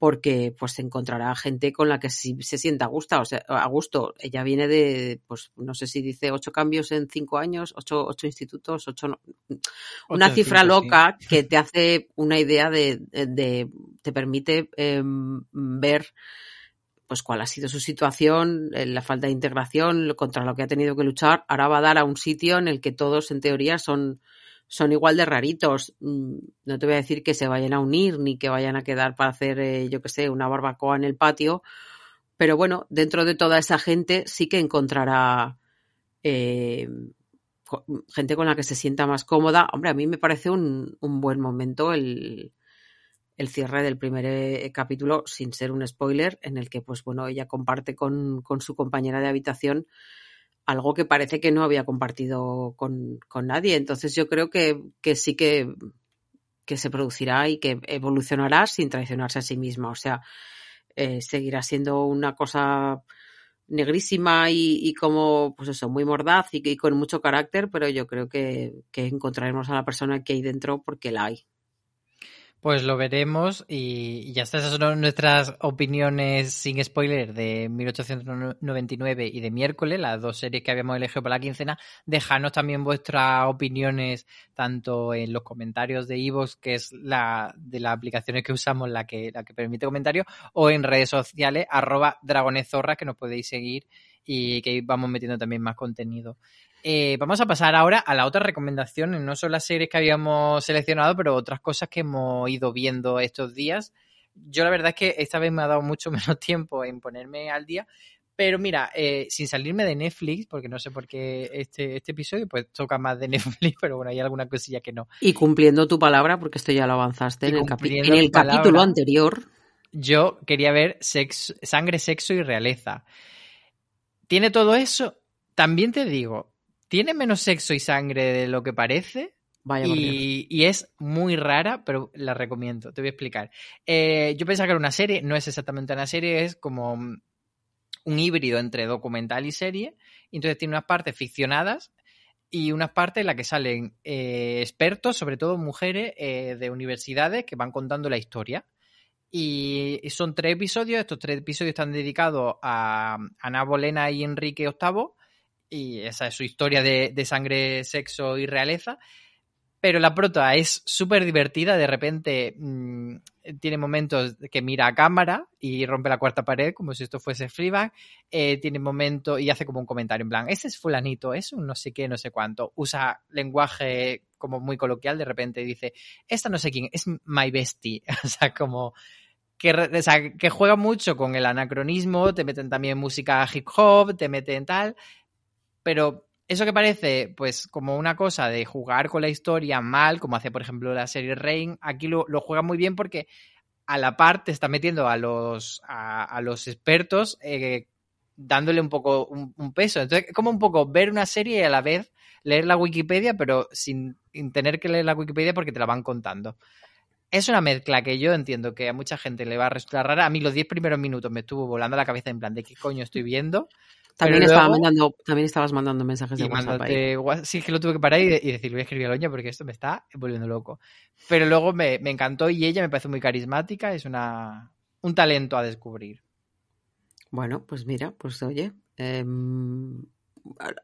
porque pues se encontrará gente con la que sí se sienta a gusto, o sea, a gusto. Ella viene de, pues no sé si dice ocho cambios en cinco años, ocho, ocho institutos, ocho, una cifra loca que te hace una idea de, de, te permite em, ver pues cuál ha sido su situación, eh, la falta de integración, contra lo que ha tenido que luchar. Ahora va a dar a un sitio en el que todos en teoría son son igual de raritos. Mm, no te voy a decir que se vayan a unir ni que vayan a quedar para hacer, eh, yo qué sé, una barbacoa en el patio. Pero bueno, dentro de toda esa gente sí que encontrará eh, gente con la que se sienta más cómoda. Hombre, a mí me parece un, buen momento el, el, cierre del primer eh, capítulo, sin ser un spoiler, en el que, pues bueno, ella comparte con, con su compañera de habitación algo que parece que no había compartido con, nadie. Entonces yo creo que, sí que, que, se producirá y que evolucionará sin traicionarse a sí misma. O sea, eh, seguirá siendo una cosa negrísima y, como, pues eso, muy mordaz y, con mucho carácter, pero yo creo que, que encontraremos a la persona que hay dentro porque la hay. Pues lo veremos y ya está. Esas son nuestras opiniones sin spoiler de 1899 y de miércoles, las dos series que habíamos elegido para la quincena. Dejadnos también vuestras opiniones tanto en los comentarios de Ivox, que es la de las aplicaciones que usamos, la que, la que permite comentarios, o en redes sociales, arroba dragonezorra, que nos podéis seguir y que vamos metiendo también más contenido. Eh, vamos a pasar ahora a la otra recomendación. No son las series que habíamos seleccionado, pero otras cosas que hemos ido viendo estos días. Yo la verdad es que esta vez me ha dado mucho <laughs> menos tiempo en ponerme al día. Pero mira, eh, sin salirme de Netflix, porque no sé por qué este, este episodio pues toca más de <laughs> Netflix, pero bueno, hay alguna cosilla que no. Y cumpliendo tu palabra, porque esto ya lo avanzaste en el, en el capítulo anterior. Yo quería ver sangre, sexo y realeza. ¿Tiene todo eso? También te digo, tiene menos sexo y sangre de lo que parece. Vaya y, y, es muy rara, pero la recomiendo. Te voy a explicar. Eh, yo pensaba que era una serie, no es exactamente una serie, es como un híbrido entre documental y serie. Entonces tiene unas partes ficcionadas y unas partes en las que salen eh, expertos, sobre todo mujeres eh, de universidades, que van contando la historia. Y son tres episodios. Estos tres episodios están dedicados a Ana Bolena y Enrique VIII y esa es su historia de, sangre, sexo y realeza. Pero la prota es súper divertida, de repente mm, tiene momentos que mira a cámara y rompe la cuarta pared como si esto fuese Fleabag, eh, tiene momentos y hace como un comentario en plan, ese es fulanito, es un no sé qué, no sé cuánto, usa lenguaje como muy coloquial, de repente dice, esta no sé quién, es my bestie, <laughs> o sea, como que, que juega mucho con el anacronismo, te meten también música hip hop, te meten tal, pero eso que parece, pues, como una cosa de jugar con la historia mal, como hace, por ejemplo, la serie Rain, aquí lo, juega muy bien porque a la par te está metiendo a los, a, los expertos eh, dándole un poco un, peso. Entonces, como un poco ver una serie y a la vez leer la Wikipedia, pero sin, tener que leer la Wikipedia porque te la van contando. Es una mezcla que yo entiendo que a mucha gente le va a resultar rara. A mí los 10 primeros minutos me estuvo volando la cabeza en plan de qué coño estoy viendo. También, estaba mandando, también estabas mandando mensajes de WhatsApp. Sí, que lo tuve que parar y, decir, voy a escribir a Loña porque esto me está volviendo loco. Pero luego me, encantó y ella me parece muy carismática, es una, un talento a descubrir. Bueno, pues mira, pues oye, em,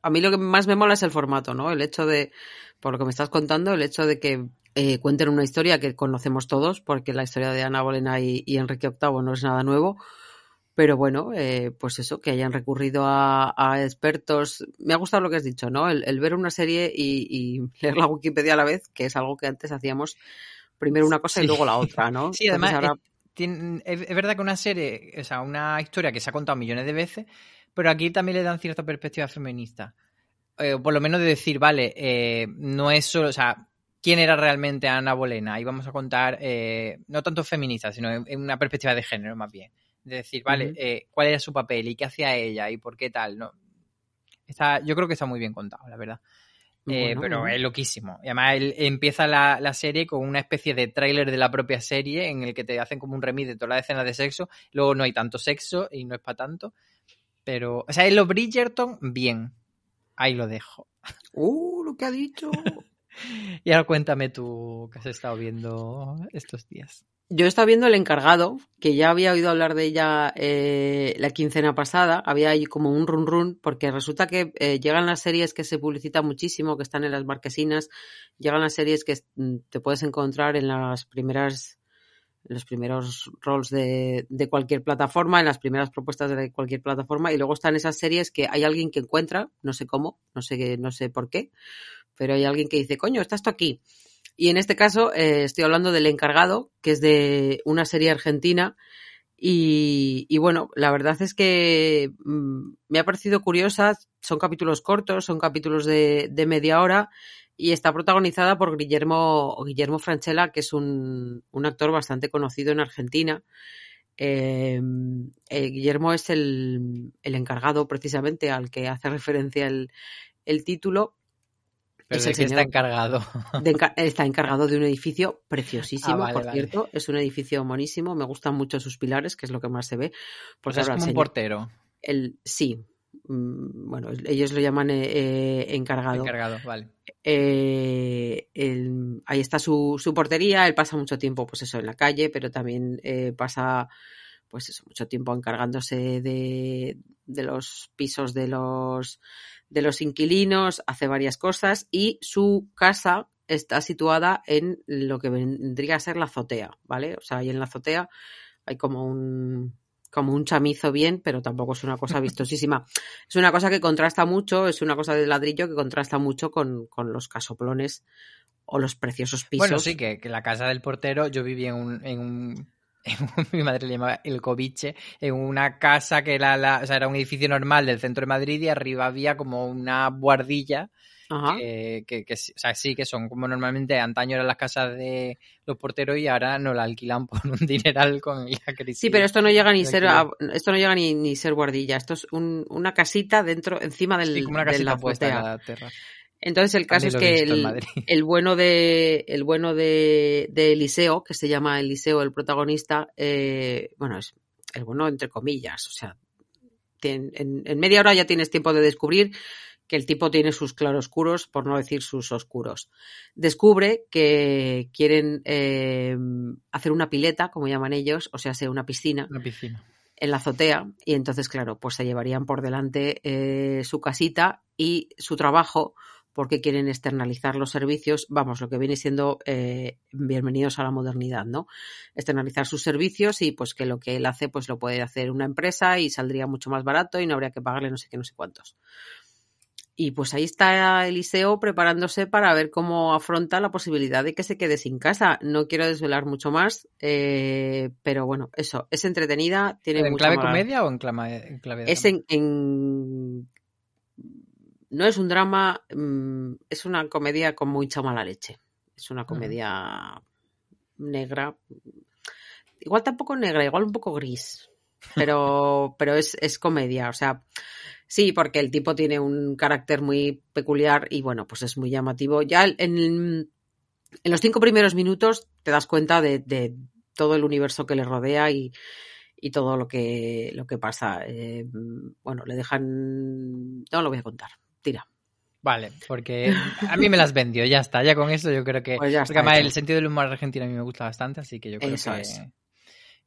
a mí lo que más me mola es el formato, ¿no? El hecho de, por lo que me estás contando, el hecho de que eh, cuenten una historia que conocemos todos, porque la historia de Ana Bolena y, Enrique VIII no es nada nuevo. Pero bueno, eh, pues eso, que hayan recurrido a, expertos. Me ha gustado lo que has dicho, ¿no? El, ver una serie y, <laughs> leer la Wikipedia a la vez, que es algo que antes hacíamos primero una cosa y luego la <laughs> otra, ¿no? Sí, además, es, verdad que una serie, o sea, una historia que se ha contado millones de veces, pero aquí también le dan cierta perspectiva feminista. Eh, por lo menos de decir, vale, eh, no es solo, o sea, quién era realmente Ana Bolena. Y vamos a contar, eh, no tanto feminista, sino en, una perspectiva de género más bien. De decir, vale, cuál era su papel y qué hacía ella y por qué tal. No, está, yo creo que está muy bien contado, la verdad. pero es loquísimo. Y además empieza la, la, serie con una especie de tráiler de la propia serie en el que te hacen como un remix de todas las escenas de sexo. Luego no hay tanto sexo y no es para tanto. Pero, o sea, en los Bridgerton, bien. Ahí lo dejo. ¡Uh, lo que ha dicho! <laughs> y ahora cuéntame tú qué has estado viendo estos días. Yo he estado viendo El Encargado, que ya había oído hablar de ella eh, la quincena pasada. Había ahí como un run run, porque resulta que eh, llegan las series que se publicitan muchísimo, que están en las marquesinas, llegan las series que mm, te puedes encontrar en las primeras los primeros roles de, de, cualquier plataforma, en las primeras propuestas de cualquier plataforma, y luego están esas series que hay alguien que encuentra, no sé cómo, no sé, no sé por qué, pero hay alguien que dice, coño, está esto aquí. Y en este caso eh, estoy hablando del encargado, que es de una serie argentina. Y, bueno, la verdad es que mm, me ha parecido curiosa. Son capítulos cortos, son capítulos de, media hora y está protagonizada por Guillermo, Guillermo Franchella, que es un, un actor bastante conocido en Argentina. Eh, eh, Guillermo es el, el, encargado precisamente al que hace referencia el, el título. Pero es el señor, está encargado. está encargado de un edificio preciosísimo, ah, por cierto. Es un edificio monísimo. Me gustan mucho sus pilares, que es lo que más se ve. Porque es como un portero. El, sí, Mm, bueno, ellos lo llaman eh, eh, encargado. Encargado, vale. Eh, ahí está su, su, portería, él pasa mucho tiempo, pues eso, en la calle, pero también pasa, pues eso, mucho tiempo encargándose de, de los pisos de los, de los inquilinos, hace varias cosas y su casa está situada en lo que vendría a ser la azotea, ¿vale? O sea, ahí en la azotea hay como un, como un chamizo bien, pero tampoco es una cosa <laughs> vistosísima. es una cosa que contrasta mucho, es una cosa de ladrillo que contrasta mucho con, los casoplones o los preciosos pisos. Bueno, sí, que, la casa del portero, yo en un, en un <laughs> mi madre le llamaba el cobiche, en una casa que era, la, o sea, era un edificio normal del centro de Madrid y arriba había como una guardilla que, que, o sea, sí, que son como normalmente antaño eran las casas de los porteros y ahora no la alquilan por un <laughs> dineral con la crisis. Sí, pero esto no llega ni ser esto no llega ni, ni, ser guardilla, esto es un, una casita dentro, encima del, como una casita de puesta en la Entonces el caso es que el, <laughs> el, bueno de el bueno de, de, Eliseo, que se llama Eliseo, el protagonista, eh, bueno, es el bueno entre comillas, o sea, en, en, media hora ya tienes tiempo de descubrir que el tipo tiene sus claroscuros, por no decir sus oscuros. Descubre que quieren eh, hacer una pileta, como llaman ellos, o sea, sea una piscina. Una piscina. En la azotea, y entonces, claro, pues se llevarían por delante eh, su casita y su trabajo, porque quieren externalizar los servicios, vamos, lo que viene siendo eh, bienvenidos a la modernidad, ¿no? Externalizar sus servicios y pues que lo que él hace, pues lo puede hacer una empresa y saldría mucho más barato y no habría que pagarle no sé qué, no sé cuántos. Y pues ahí está Eliseo preparándose para ver cómo afronta la posibilidad de que se quede sin casa. No quiero desvelar mucho más, eh, pero bueno, eso, es entretenida. Tiene ¿En clave comedia o en clave, en Es en, No es un drama, mm, es una comedia con mucha mala leche. Es una comedia negra. Igual tampoco negra, igual un poco gris. Pero, <laughs> pero es, es comedia. O sea, Sí, porque el tipo tiene un carácter muy peculiar y bueno, pues es muy llamativo. Ya en, en los cinco primeros minutos te das cuenta de, todo el universo que le rodea y, y todo lo que, lo que pasa. Eh, bueno, le dejan... No lo voy a contar. Tira. Vale, porque a mí me las vendió, ya está, ya con eso yo creo que... Pues además el sentido del humor argentino a mí me gusta bastante, así que yo creo que,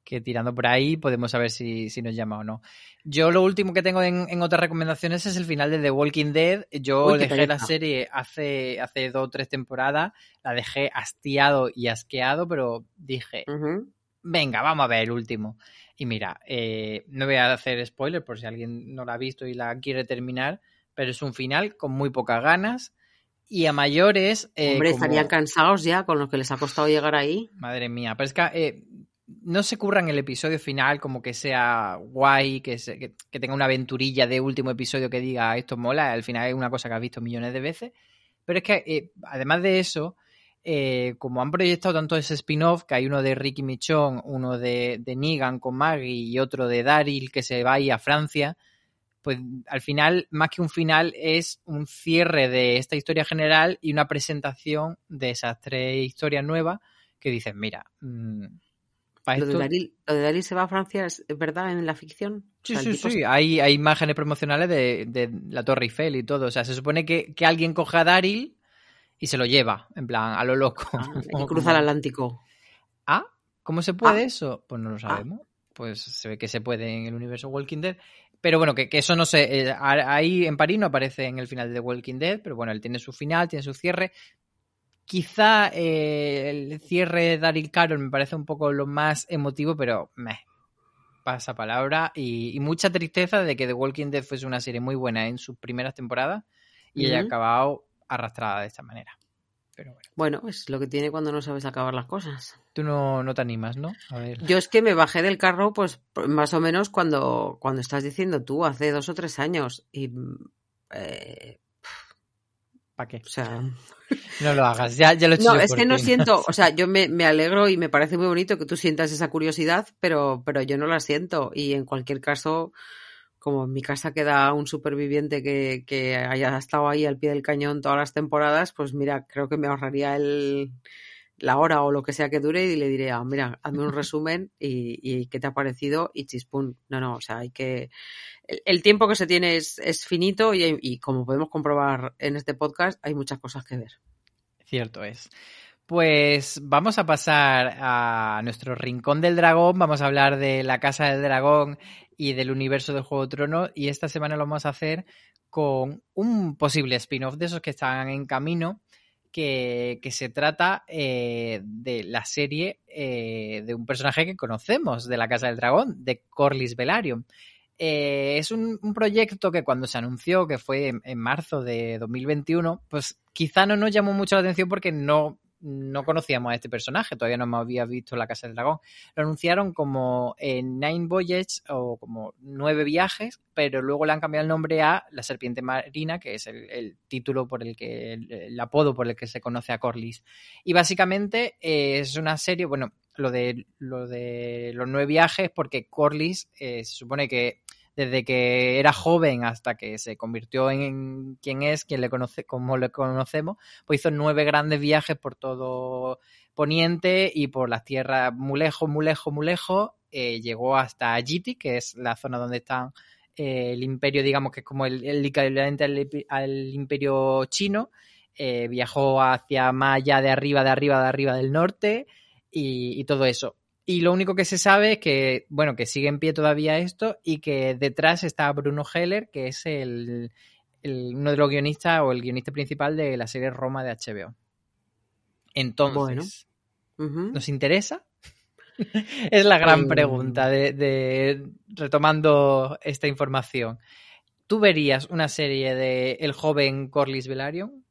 que tirando por ahí podemos saber si, si nos llama o no. Yo lo último que tengo en, en, otras recomendaciones es el final de The Walking Dead. Yo Uy, dejé la serie hace, hace dos o tres temporadas, la dejé hastiado y asqueado, pero dije, uh -huh. venga, vamos a ver el último. Y mira, eh, no voy a hacer spoiler por si alguien no la ha visto y la quiere terminar, pero es un final con muy pocas ganas. Y a mayores. Eh, Hombre, como... estarían cansados ya con lo que les ha costado llegar ahí. Madre mía, pero es que eh, no se curran el episodio final como que sea guay, que, se, que, que, tenga una aventurilla de último episodio que diga esto mola. Al final es una cosa que has visto millones de veces. Pero es que, eh, además de eso, eh, como han proyectado tanto ese spin-off, que hay uno de Ricky Michon, uno de, de Negan con Maggie y otro de Daryl que se va ahí a Francia, pues al final, más que un final, es un cierre de esta historia general y una presentación de esas tres historias nuevas que dicen, mira, mmm, ¿Lo, esto... de Daryl, ¿Lo de se va a Francia es verdad en la ficción? Sí, o sea, sí, sí. Hay, hay, imágenes promocionales de, de, la Torre Eiffel y todo. O sea, se supone que, que alguien coge a Daryl y se lo lleva, en plan, a lo loco. Ah, <laughs> y cruza el Atlántico. ¿Ah? ¿Cómo se puede ah. eso? Pues no lo sabemos. Ah. Pues se ve que se puede en el universo Walking Dead. Pero bueno, que, que eso no sé. Eh, ahí en París no aparece en el final de Walking Dead, pero bueno, él tiene su final, tiene su cierre. Quizá eh, el cierre de Daryl Carroll me parece un poco lo más emotivo, pero meh, pasa palabra. Y, y, mucha tristeza de que The Walking Dead fuese una serie muy buena en sus primeras temporadas y uh -huh. haya acabado arrastrada de esta manera. Pero bueno. bueno, es lo que tiene cuando no sabes acabar las cosas. Tú no, no te animas, ¿no? A ver. Yo es que me bajé del carro, pues más o menos cuando, cuando estás diciendo tú, hace dos o tres años. Y. Eh, ¿Para qué? O sea. <laughs> No lo hagas, ya, ya lo he hecho. No, es que no siento, o sea, <laughs> yo me, me, alegro y me parece muy bonito que tú sientas esa curiosidad, pero, pero yo no la siento. Y en cualquier caso, como en mi casa queda un superviviente que, que haya estado ahí al pie del cañón todas las temporadas, pues mira, creo que me ahorraría el, la hora o lo que sea que dure y le diré, ah, mira, hazme un <laughs> resumen y, y, qué te ha parecido y chispún. No, no, o sea, hay que... El, el tiempo que se tiene es, es finito y, y, como podemos comprobar en este podcast, hay muchas cosas que ver. Cierto es. Pues vamos a pasar a nuestro rincón del dragón, vamos a hablar de la casa del dragón y del universo del Juego de y esta semana lo vamos a hacer con un posible spin-off de esos que están en camino que, que se trata eh, de la serie eh, de un personaje que conocemos de la Casa del Dragón, de Corlys Velaryon. Eh, es un, un, proyecto que cuando se anunció, que fue en, en, marzo de 2021, pues quizá no nos llamó mucho la atención porque no no conocíamos a este personaje, todavía no me había visto La Casa del Dragón. Lo anunciaron como eh, Nine Voyages o como Nueve Viajes, pero luego le han cambiado el nombre a La Serpiente Marina, que es el, título por el que, el, el, apodo por el que se conoce a Corlys. Y básicamente eh, es una serie, bueno, lo de, lo de los nueve viajes, porque Corlys eh, se supone que desde que era joven hasta que se convirtió en quien es, quien le conoce, como le conocemos, pues hizo nueve grandes viajes por todo Poniente y por las tierras muy lejos, muy lejos, muy lejos. Eh, llegó hasta Ayiti, que es la zona donde están eh, el imperio, digamos que es como el, el al, imperio chino. Eh, viajó hacia más allá de arriba, de arriba, de arriba del norte y todo eso. Y lo único que se sabe es que, bueno, que sigue en pie todavía esto y que detrás está Bruno Heller, que es el, el, uno de los guionistas o el guionista principal de la serie Roma de HBO. Entonces, bueno. uh -huh. ¿nos interesa? <laughs> es la gran um... pregunta de, de, retomando esta información. ¿Tú verías una serie de El joven Corlys Velaryon?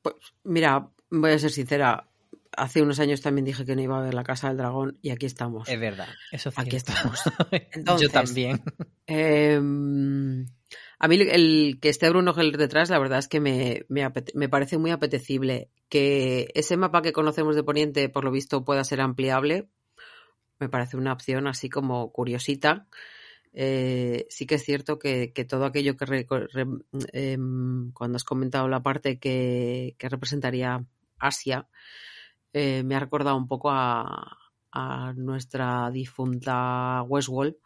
Pues mira, voy a ser sincera, hace unos años también dije que no iba a ver la Casa del Dragón y aquí estamos. Es verdad, eso es Aquí estamos. <laughs> Entonces, Yo también. Eh, a mí el que esté Bruno Heller detrás, la verdad es que me, me, me, parece muy apetecible. Que ese mapa que conocemos de Poniente, por lo visto, pueda ser ampliable, me parece una opción así como curiosita. Eh, sí que es cierto que, que todo aquello que re, re, eh, cuando has comentado la parte que, que representaría Asia, eh, me ha recordado un poco a, a nuestra difunta Westworld,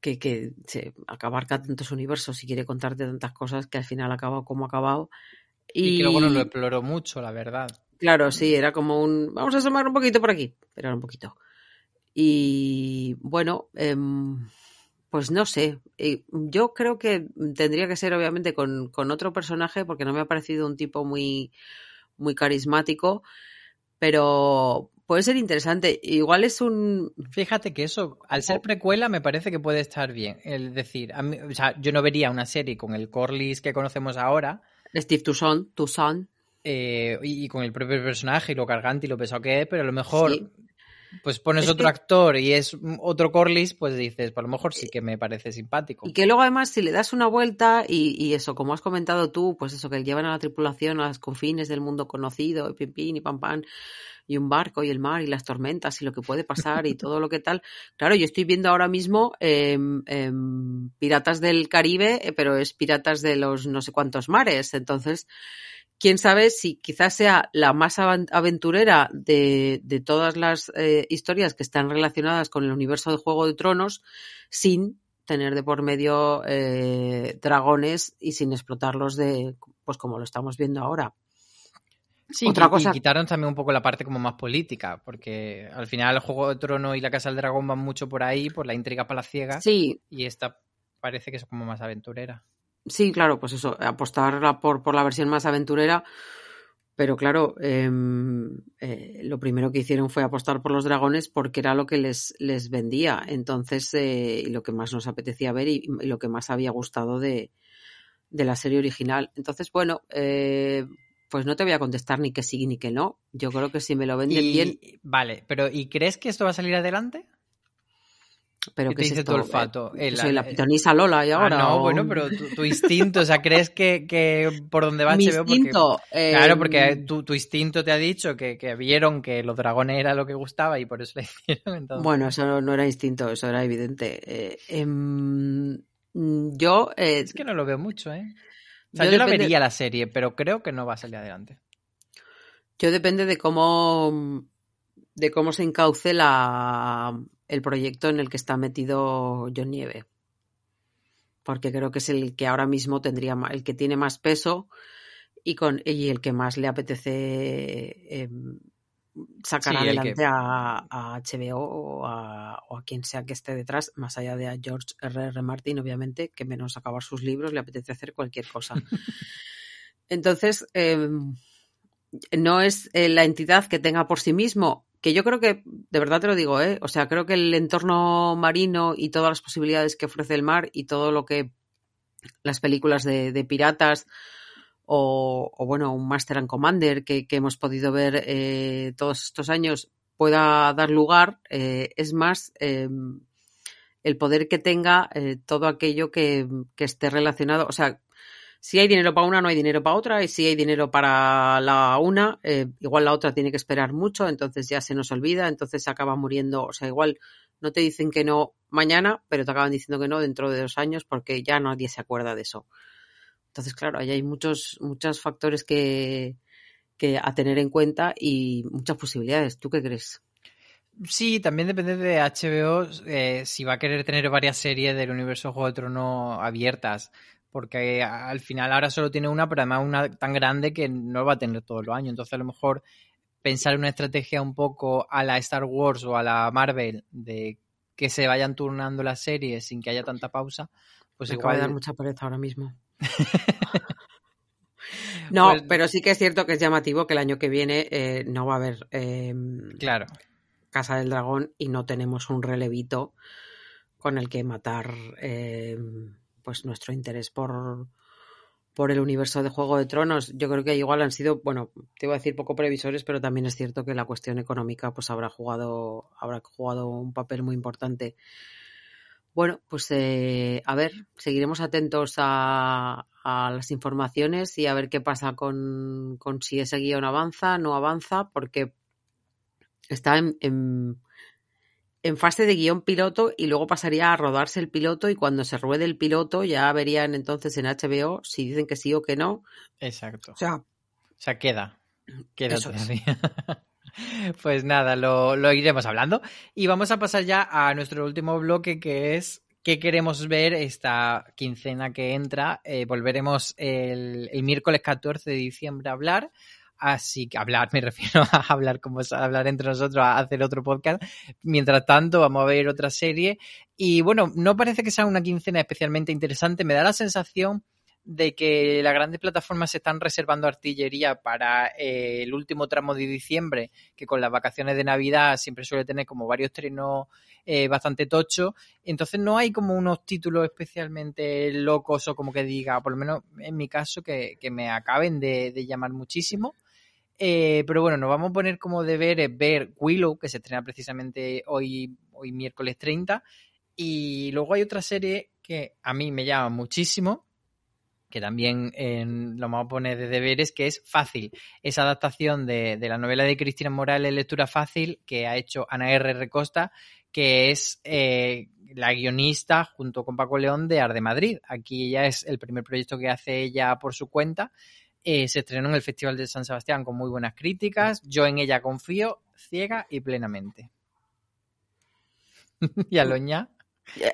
que, que se abarca tantos universos y quiere contarte tantas cosas que al final acaba como ha acabado. Y, y que luego no lo exploró mucho, la verdad. Claro, sí, era como un. Vamos a asomar un poquito por aquí, pero era un poquito. Y bueno, em, pues no sé. Eh, yo creo que tendría que ser, obviamente, con, con, otro personaje, porque no me ha parecido un tipo muy, muy carismático. Pero puede ser interesante. Igual es un. Fíjate que eso, al ser precuela, me parece que puede estar bien. Es decir, a mí, o sea, yo no vería una serie con el Corlys que conocemos ahora. Steve Toussaint, Toussaint. Eh, y, y, con el propio personaje y lo cargante y lo pesado que es, pero a lo mejor sí. Pues pones es otro que... actor y es otro Corlys, pues dices, pues a lo mejor sí que me parece simpático. Y que luego además si le das una vuelta y, y, eso, como has comentado tú, pues eso, que llevan a la tripulación a los confines del mundo conocido, y pim, pim y pam pam, y un barco y el mar y las tormentas y lo que puede pasar y todo lo que tal. Claro, yo estoy viendo ahora mismo eh, eh, Piratas del Caribe, eh, pero es Piratas de los no sé cuántos mares. Entonces, quién sabe si quizás sea la más aventurera de, de todas las eh, historias que están relacionadas con el universo de Juego de Tronos sin tener de por medio eh, dragones y sin explotarlos de, pues como lo estamos viendo ahora. Sí, Otra y, cosa... y quitaron también un poco la parte como más política, porque al final el Juego de Trono y la Casa del Dragón van mucho por ahí, por la intriga palaciega. Sí. Y esta parece que es como más aventurera. Sí, claro, pues eso, apostar por, por la versión más aventurera. Pero claro, eh, eh, lo primero que hicieron fue apostar por los dragones porque era lo que les, les vendía. Entonces, eh, y lo que más nos apetecía ver y, y, lo que más había gustado de, de la serie original. Entonces, bueno, eh, pues no te voy a contestar ni que sí ni que no. Yo creo que si me lo venden y, bien. Vale, pero ¿y crees que esto va a salir adelante? Pero que dice es esto? tu olfato. Eh, soy la pitonisa Lola y ahora. Ah, no, o... bueno, pero tu, tu, instinto, o sea, ¿crees que, que por donde va Mi HBO? instinto. Porque, eh, claro, porque tu, tu, instinto te ha dicho que, que, vieron que los dragones era lo que gustaba y por eso le <laughs> hicieron. Entonces... Bueno, eso no, no, era instinto, eso era evidente. Eh, em, yo. eh, es que no lo veo mucho, ¿eh? O sea, yo, yo depende... la vería la serie, pero creo que no va a salir adelante. Yo depende de cómo de cómo se encauce la, el proyecto en el que está metido John Nieve. Porque creo que es el que ahora mismo tendría el que tiene más peso y con y el que más le apetece eh, sacar sí, adelante que... a, a, HBO o a, o a, quien sea que esté detrás, más allá de a George R. R. Martin, obviamente, que menos acabar sus libros le apetece hacer cualquier cosa. <laughs> Entonces, eh, no es eh, la entidad que tenga por sí mismo, que yo creo que, de verdad te lo digo, ¿eh? o sea, creo que el entorno marino y todas las posibilidades que ofrece el mar y todo lo que las películas de, piratas o, bueno, un Master and Commander que, hemos podido ver eh, todos estos años pueda dar lugar, eh, es más eh, el poder que tenga eh, todo aquello que, que esté relacionado, o sea, si hay dinero para una, no hay dinero para otra, y si hay dinero para la una, eh, igual la otra tiene que esperar mucho, entonces ya se nos olvida, entonces se acaba muriendo, o sea, igual no te dicen que no mañana, pero te acaban diciendo que no dentro de dos años porque ya nadie se acuerda de eso. Entonces, claro, ahí hay muchos, muchos factores que, que a tener en cuenta y muchas posibilidades. ¿Tú qué crees? Sí, también depende de HBO eh, si va a querer tener varias series del universo Juego de Trono abiertas porque al final ahora solo tiene una, pero además una tan grande que no va a tener todos los años. Entonces a lo mejor pensar en una estrategia un poco a la Star Wars o a la Marvel de que se vayan turnando las series sin que haya tanta pausa, pues Me igual... acaba de dar mucha pereza ahora mismo. <laughs> no, pues... pero sí que es cierto que es llamativo que el año que viene eh, no va a haber eh, claro. Casa del Dragón y no tenemos un relevito con el que matar eh, pues nuestro interés por, por el universo de Juego de Tronos. Yo creo que igual han sido, bueno, te iba a decir poco previsores, pero también es cierto que la cuestión económica pues habrá jugado, habrá jugado un papel muy importante. Bueno, pues eh, a ver, seguiremos atentos a, las informaciones y a ver qué pasa con, con si ese guion avanza, no avanza, porque está en en fase de guion piloto y luego pasaría a rodarse el piloto y cuando se ruede el piloto ya verían entonces en HBO si dicen que sí o que no. Exacto. O sea, o sea queda. Queda todavía. Es. <laughs> pues nada, lo, lo, iremos hablando. Y vamos a pasar ya a nuestro último bloque que es qué queremos ver esta quincena que entra. Eh, volveremos el, el miércoles 14 de diciembre a hablar Así que hablar, me refiero <laughs> a hablar como hablar entre nosotros, a hacer otro podcast. Mientras tanto, vamos a ver otra serie. Y bueno, no parece que sea una quincena especialmente interesante. Me da la sensación de que las grandes plataformas se están reservando artillería para eh, el último tramo de diciembre, que con las vacaciones de Navidad siempre suele tener como varios estrenos eh, bastante tochos. Entonces no hay como unos títulos especialmente locos o como que diga, por lo menos en mi caso, que, me acaben de, llamar muchísimo. Eh, pero bueno, nos vamos a poner como deber ver Willow, que se estrena precisamente hoy, hoy miércoles 30. Y luego hay otra serie que a mí me llama muchísimo, que también lo vamos a poner de deberes, que es Fácil. Esa adaptación de, la novela de Cristina Morales, Lectura Fácil, que ha hecho Ana R. Recosta, que es eh, la guionista junto con Paco León de Arde Madrid. Aquí ya es el primer proyecto que hace ella por su cuenta. Eh, se estrenó en el Festival de San Sebastián con muy buenas críticas. Yo en ella confío ciega y plenamente. <laughs> y Aloña.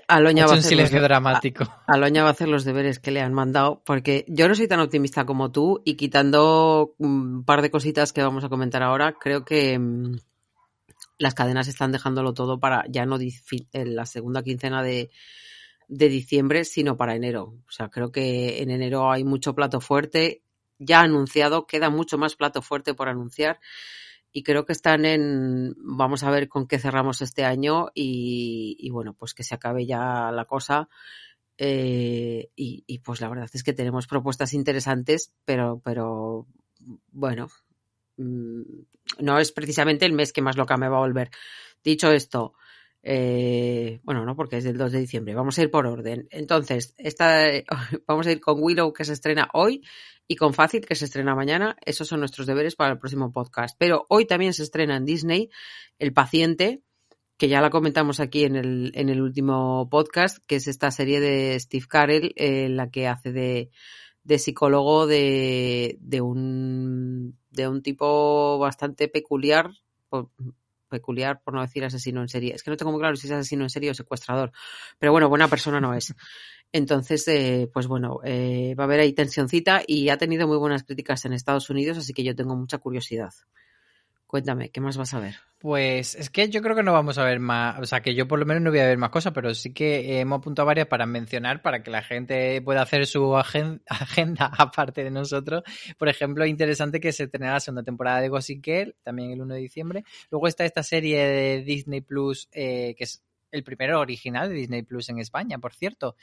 Aloña va a hacer silencio dramático. Aloña va a hacer los deberes que le han mandado, porque yo no soy tan optimista como tú y quitando un par de cositas que vamos a comentar ahora, creo que mm, las cadenas están dejándolo todo para ya no en la segunda quincena de, de diciembre, sino para enero. O sea, creo que en enero hay mucho plato fuerte ya anunciado, queda mucho más plato fuerte por anunciar y creo que están en, vamos a ver con qué cerramos este año y, bueno, pues que se acabe ya la cosa. Eh, y, pues la verdad es que tenemos propuestas interesantes, pero, pero bueno, mm, no es precisamente el mes que más loca me va a volver. Dicho esto, eh, bueno, no, porque es del 2 de diciembre. Vamos a ir por orden. Entonces, esta, <laughs> vamos a ir con Willow que se estrena hoy y con Fácil, que se estrena mañana. Esos son nuestros deberes para el próximo podcast. Pero hoy también se estrena en Disney El paciente, que ya la comentamos aquí en el, en el último podcast, que es esta serie de Steve Carell, en la que hace de, de psicólogo de, de, un, de un tipo bastante peculiar, peculiar por no decir asesino en serie. Es que no tengo muy claro si es asesino en serie o secuestrador, pero bueno, buena persona no es. Entonces, eh, pues bueno, eh, va a haber ahí tensioncita y ha tenido muy buenas críticas en Estados Unidos, así que yo tengo mucha curiosidad. Cuéntame, ¿qué más vas a ver? Pues es que yo creo que no vamos a ver más, o sea, que yo por lo menos no voy a ver más cosas, pero sí que hemos apuntado varias para mencionar, para que la gente pueda hacer su <laughs> agenda aparte de nosotros. Por ejemplo, interesante que se estrenará la segunda temporada de Gossip Girl, también el 1 de diciembre. Luego está esta serie de Disney Plus, eh, que es el primero original de Disney Plus en España, por cierto.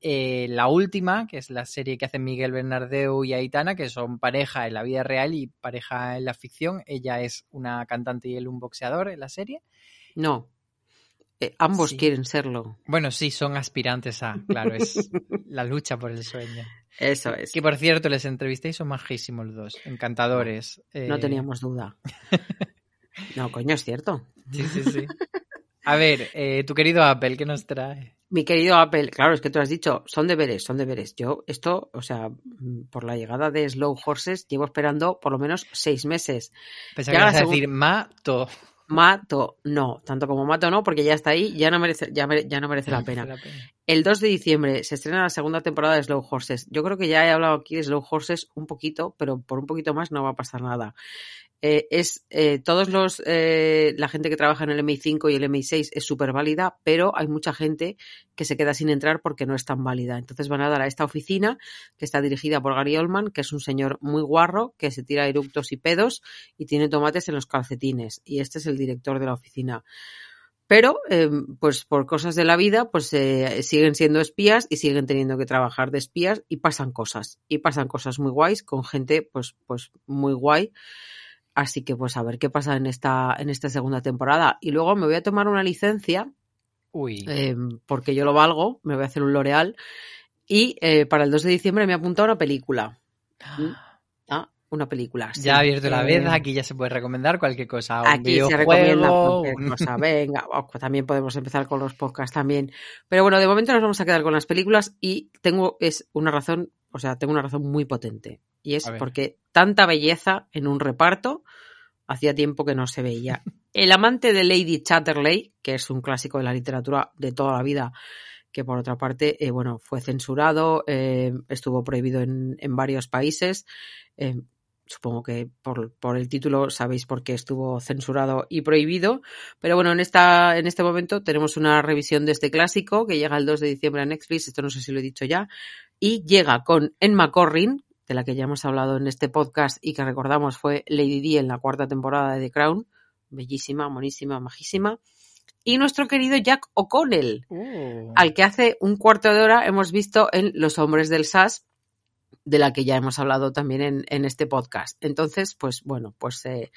Eh, la última, que es la serie que hacen Miguel Bernardeu y Aitana, que son pareja en la vida real y pareja en la ficción. Ella es una cantante y él un boxeador en la serie. No. Eh, ambos quieren serlo. Bueno, sí, son aspirantes a, claro, es <laughs> la lucha por el sueño. Eso es. Que por cierto, les entrevisté y son majísimos los dos, encantadores. No eh. teníamos duda. <laughs> no, coño, es cierto. Sí, sí, sí. <laughs> A ver, tu querido Apple, ¿qué nos trae? Mi querido Apple, claro, es que tú has dicho, son deberes, son deberes. Yo, esto, o sea, por la llegada de Slow Horses, llevo esperando por lo menos seis meses. Pensaba que decir mato. Mato, no, tanto como mato no, porque ya está ahí, ya no merece, ya, ya no merece la pena. El 2 de diciembre se estrena la segunda temporada de Slow Horses. Yo creo que ya he hablado aquí de Slow Horses un poquito, pero por un poquito más no va a pasar nada. Eh, es eh, todos los eh, la gente que trabaja en el MI5 y el MI6 es súper válida, pero hay mucha gente que se queda sin entrar porque no es tan válida. Entonces van a dar a esta oficina que está dirigida por Gary Oldman, que es un señor muy guarro que se tira eructos y pedos y tiene tomates en los calcetines. Y este es el director de la oficina. Pero, em, pues por cosas de la vida, pues siguen siendo espías y siguen teniendo que trabajar de espías y pasan cosas. Y pasan cosas muy guays con gente, pues, pues muy guay. Así que pues a ver qué pasa en esta, en esta segunda temporada. Y luego me voy a tomar una licencia. Uy. Em, porque yo lo valgo, me voy a hacer un L'Oreal. Y eh, para el 2 de diciembre me ha apuntado una película. <gasps> ¿Mm? Ah, una película. Ya ha abierto la veda, aquí ya se puede recomendar cualquier cosa. aquí se recomienda cualquier <laughs> cosa. Venga, también podemos empezar con los podcasts también. Pero bueno, de momento nos vamos a quedar con las películas y tengo es una razón, o sea, tengo una razón muy potente. Y es porque tanta belleza en un reparto hacía tiempo que no se veía. El amante de Lady Chatterley, que es un clásico de la literatura de toda la vida, que por otra parte, eh, bueno, fue censurado, eh, estuvo prohibido en, varios países. Eh, Supongo que por, por, el título sabéis por qué estuvo censurado y prohibido. Pero bueno, en, esta, en este momento tenemos una revisión de este clásico que llega el 2 de diciembre a Netflix. Esto no sé si lo he dicho ya. Y llega con Emma Corrin, de la que ya hemos hablado en este podcast y que recordamos fue Lady Di en la cuarta temporada de The Crown. Bellísima, monísima, majísima. Y nuestro querido Jack O'Connell, Uh. al que hace un cuarto de hora hemos visto en Los Hombres del SAS, de la que ya hemos hablado también en, en este podcast. Entonces, pues bueno, pues eh,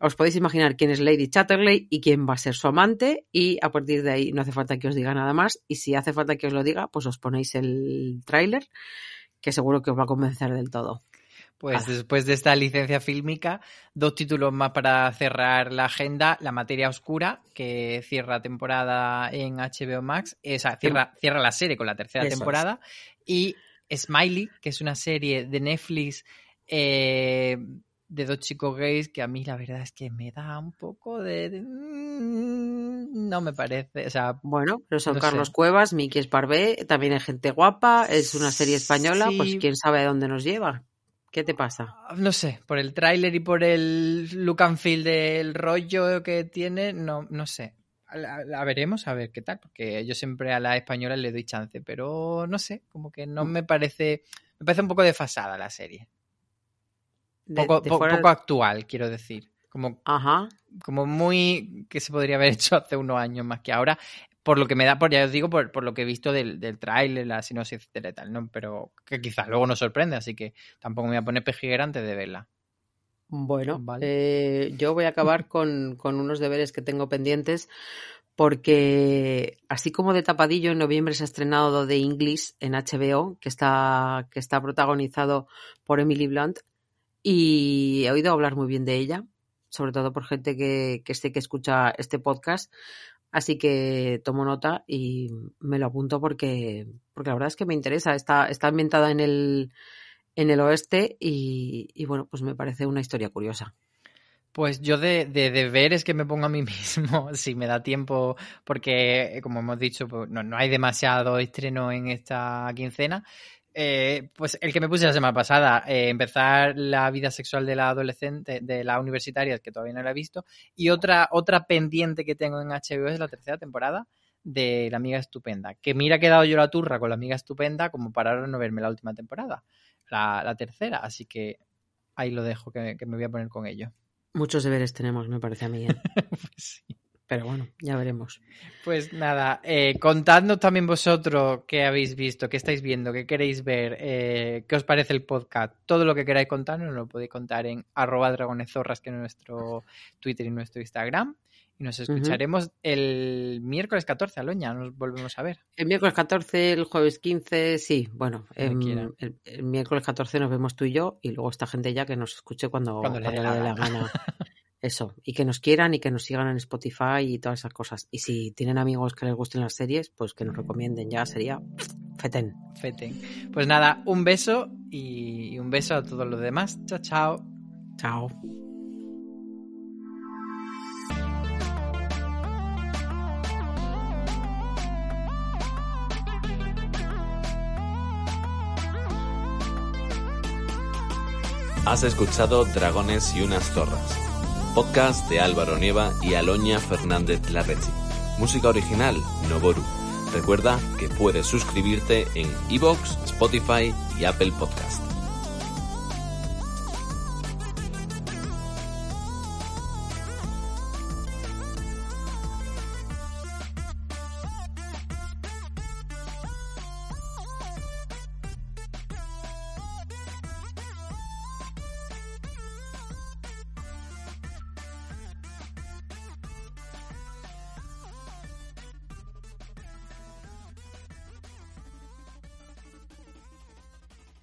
os podéis imaginar quién es Lady Chatterley y quién va a ser su amante y a partir de ahí no hace falta que os diga nada más y si hace falta que os lo diga, pues os ponéis el tráiler que seguro que os va a convencer del todo. Pues Ah. después de esta licencia fílmica, dos títulos más para cerrar la agenda. La materia oscura, que cierra temporada en HBO Max, o sea, cierra, cierra la serie con la tercera Eso es. temporada. Y Smiley, que es una serie de Netflix eh, de dos chicos gays que a mí la verdad es que me da un poco de... de- mm, no me parece, o sea... Bueno, pero son No Carlos sé. Cuevas, Miki Esparvé, también hay gente guapa, es una serie española, pues quién sabe a dónde nos lleva. ¿Qué te pasa? No sé, por el tráiler y por el look and feel del rollo que tiene, no, no sé. La, la veremos a ver qué tal, porque yo siempre a la española le doy chance, pero no sé, como que no me parece, me parece un poco desfasada la serie. Poco, de po- fuera- poco actual, quiero decir. Como, Ajá. como muy que se podría haber <laughs> hecho hace unos años más que ahora. Por lo que me da, por ya os digo, por, por lo que he visto del, del tráiler, la sinopsis, etcétera y tal, ¿no? Pero que quizás luego nos sorprende, así que tampoco me voy a poner pejiguera antes de verla. Bueno, Vale. eh, yo voy a acabar <laughs> con, con unos deberes que tengo pendientes porque así como de tapadillo en noviembre se ha estrenado The English en HBO, que está, que está protagonizado por Emily Blunt y he oído hablar muy bien de ella, sobre todo por gente que, que sé que escucha este podcast. Así que tomo nota y me lo apunto porque, porque la verdad es que me interesa. Está, está ambientada en el, en el oeste y, y, bueno, pues me parece una historia curiosa. Pues yo de, de deberes que me pongo a mí <laughs> mismo, si me da tiempo, porque como hemos dicho, pues, no, no hay demasiado estreno en esta quincena. Eh, pues el que me puse la semana pasada, eh, empezar la vida sexual de la adolescente, de la universitaria, que todavía no la he visto, y otra, otra pendiente que tengo en HBO es la tercera temporada de La Amiga Estupenda, que mira que he dado yo la turra con La Amiga Estupenda como para ahora no verme la última temporada, la, la tercera, así que ahí lo dejo, que, que me voy a poner con ello. Muchos deberes tenemos, me parece a mí. ¿eh? <laughs> Pues sí. Pero bueno, ya veremos. Pues nada, eh, contadnos también vosotros qué habéis visto, qué estáis viendo, qué queréis ver, eh, qué os parece el podcast. Todo lo que queráis contarnos lo podéis contar en arroba dragonezorras, que es nuestro Twitter y nuestro Instagram. Y nos escucharemos el miércoles 14, Aloña, nos volvemos a ver. El miércoles 14, el jueves 15, sí, bueno, em, el, el miércoles 14 nos vemos tú y yo y luego esta gente ya que nos escuche cuando, Cuando le cuando dé le la dé la gana. <laughs> Eso, y que nos quieran y que nos sigan en Spotify y todas esas cosas. Y si tienen amigos que les gusten las series, pues que nos recomienden, ya sería fetén. Feten. Pues nada, un beso y un beso a todos los demás. Chao, chao. Chao. Has escuchado Dragones y unas zorras, podcast de Álvaro Nieva y Aloña Fernández Larrechi. Música original, Noboru. Recuerda que puedes suscribirte en iVoox, Spotify y Apple Podcast.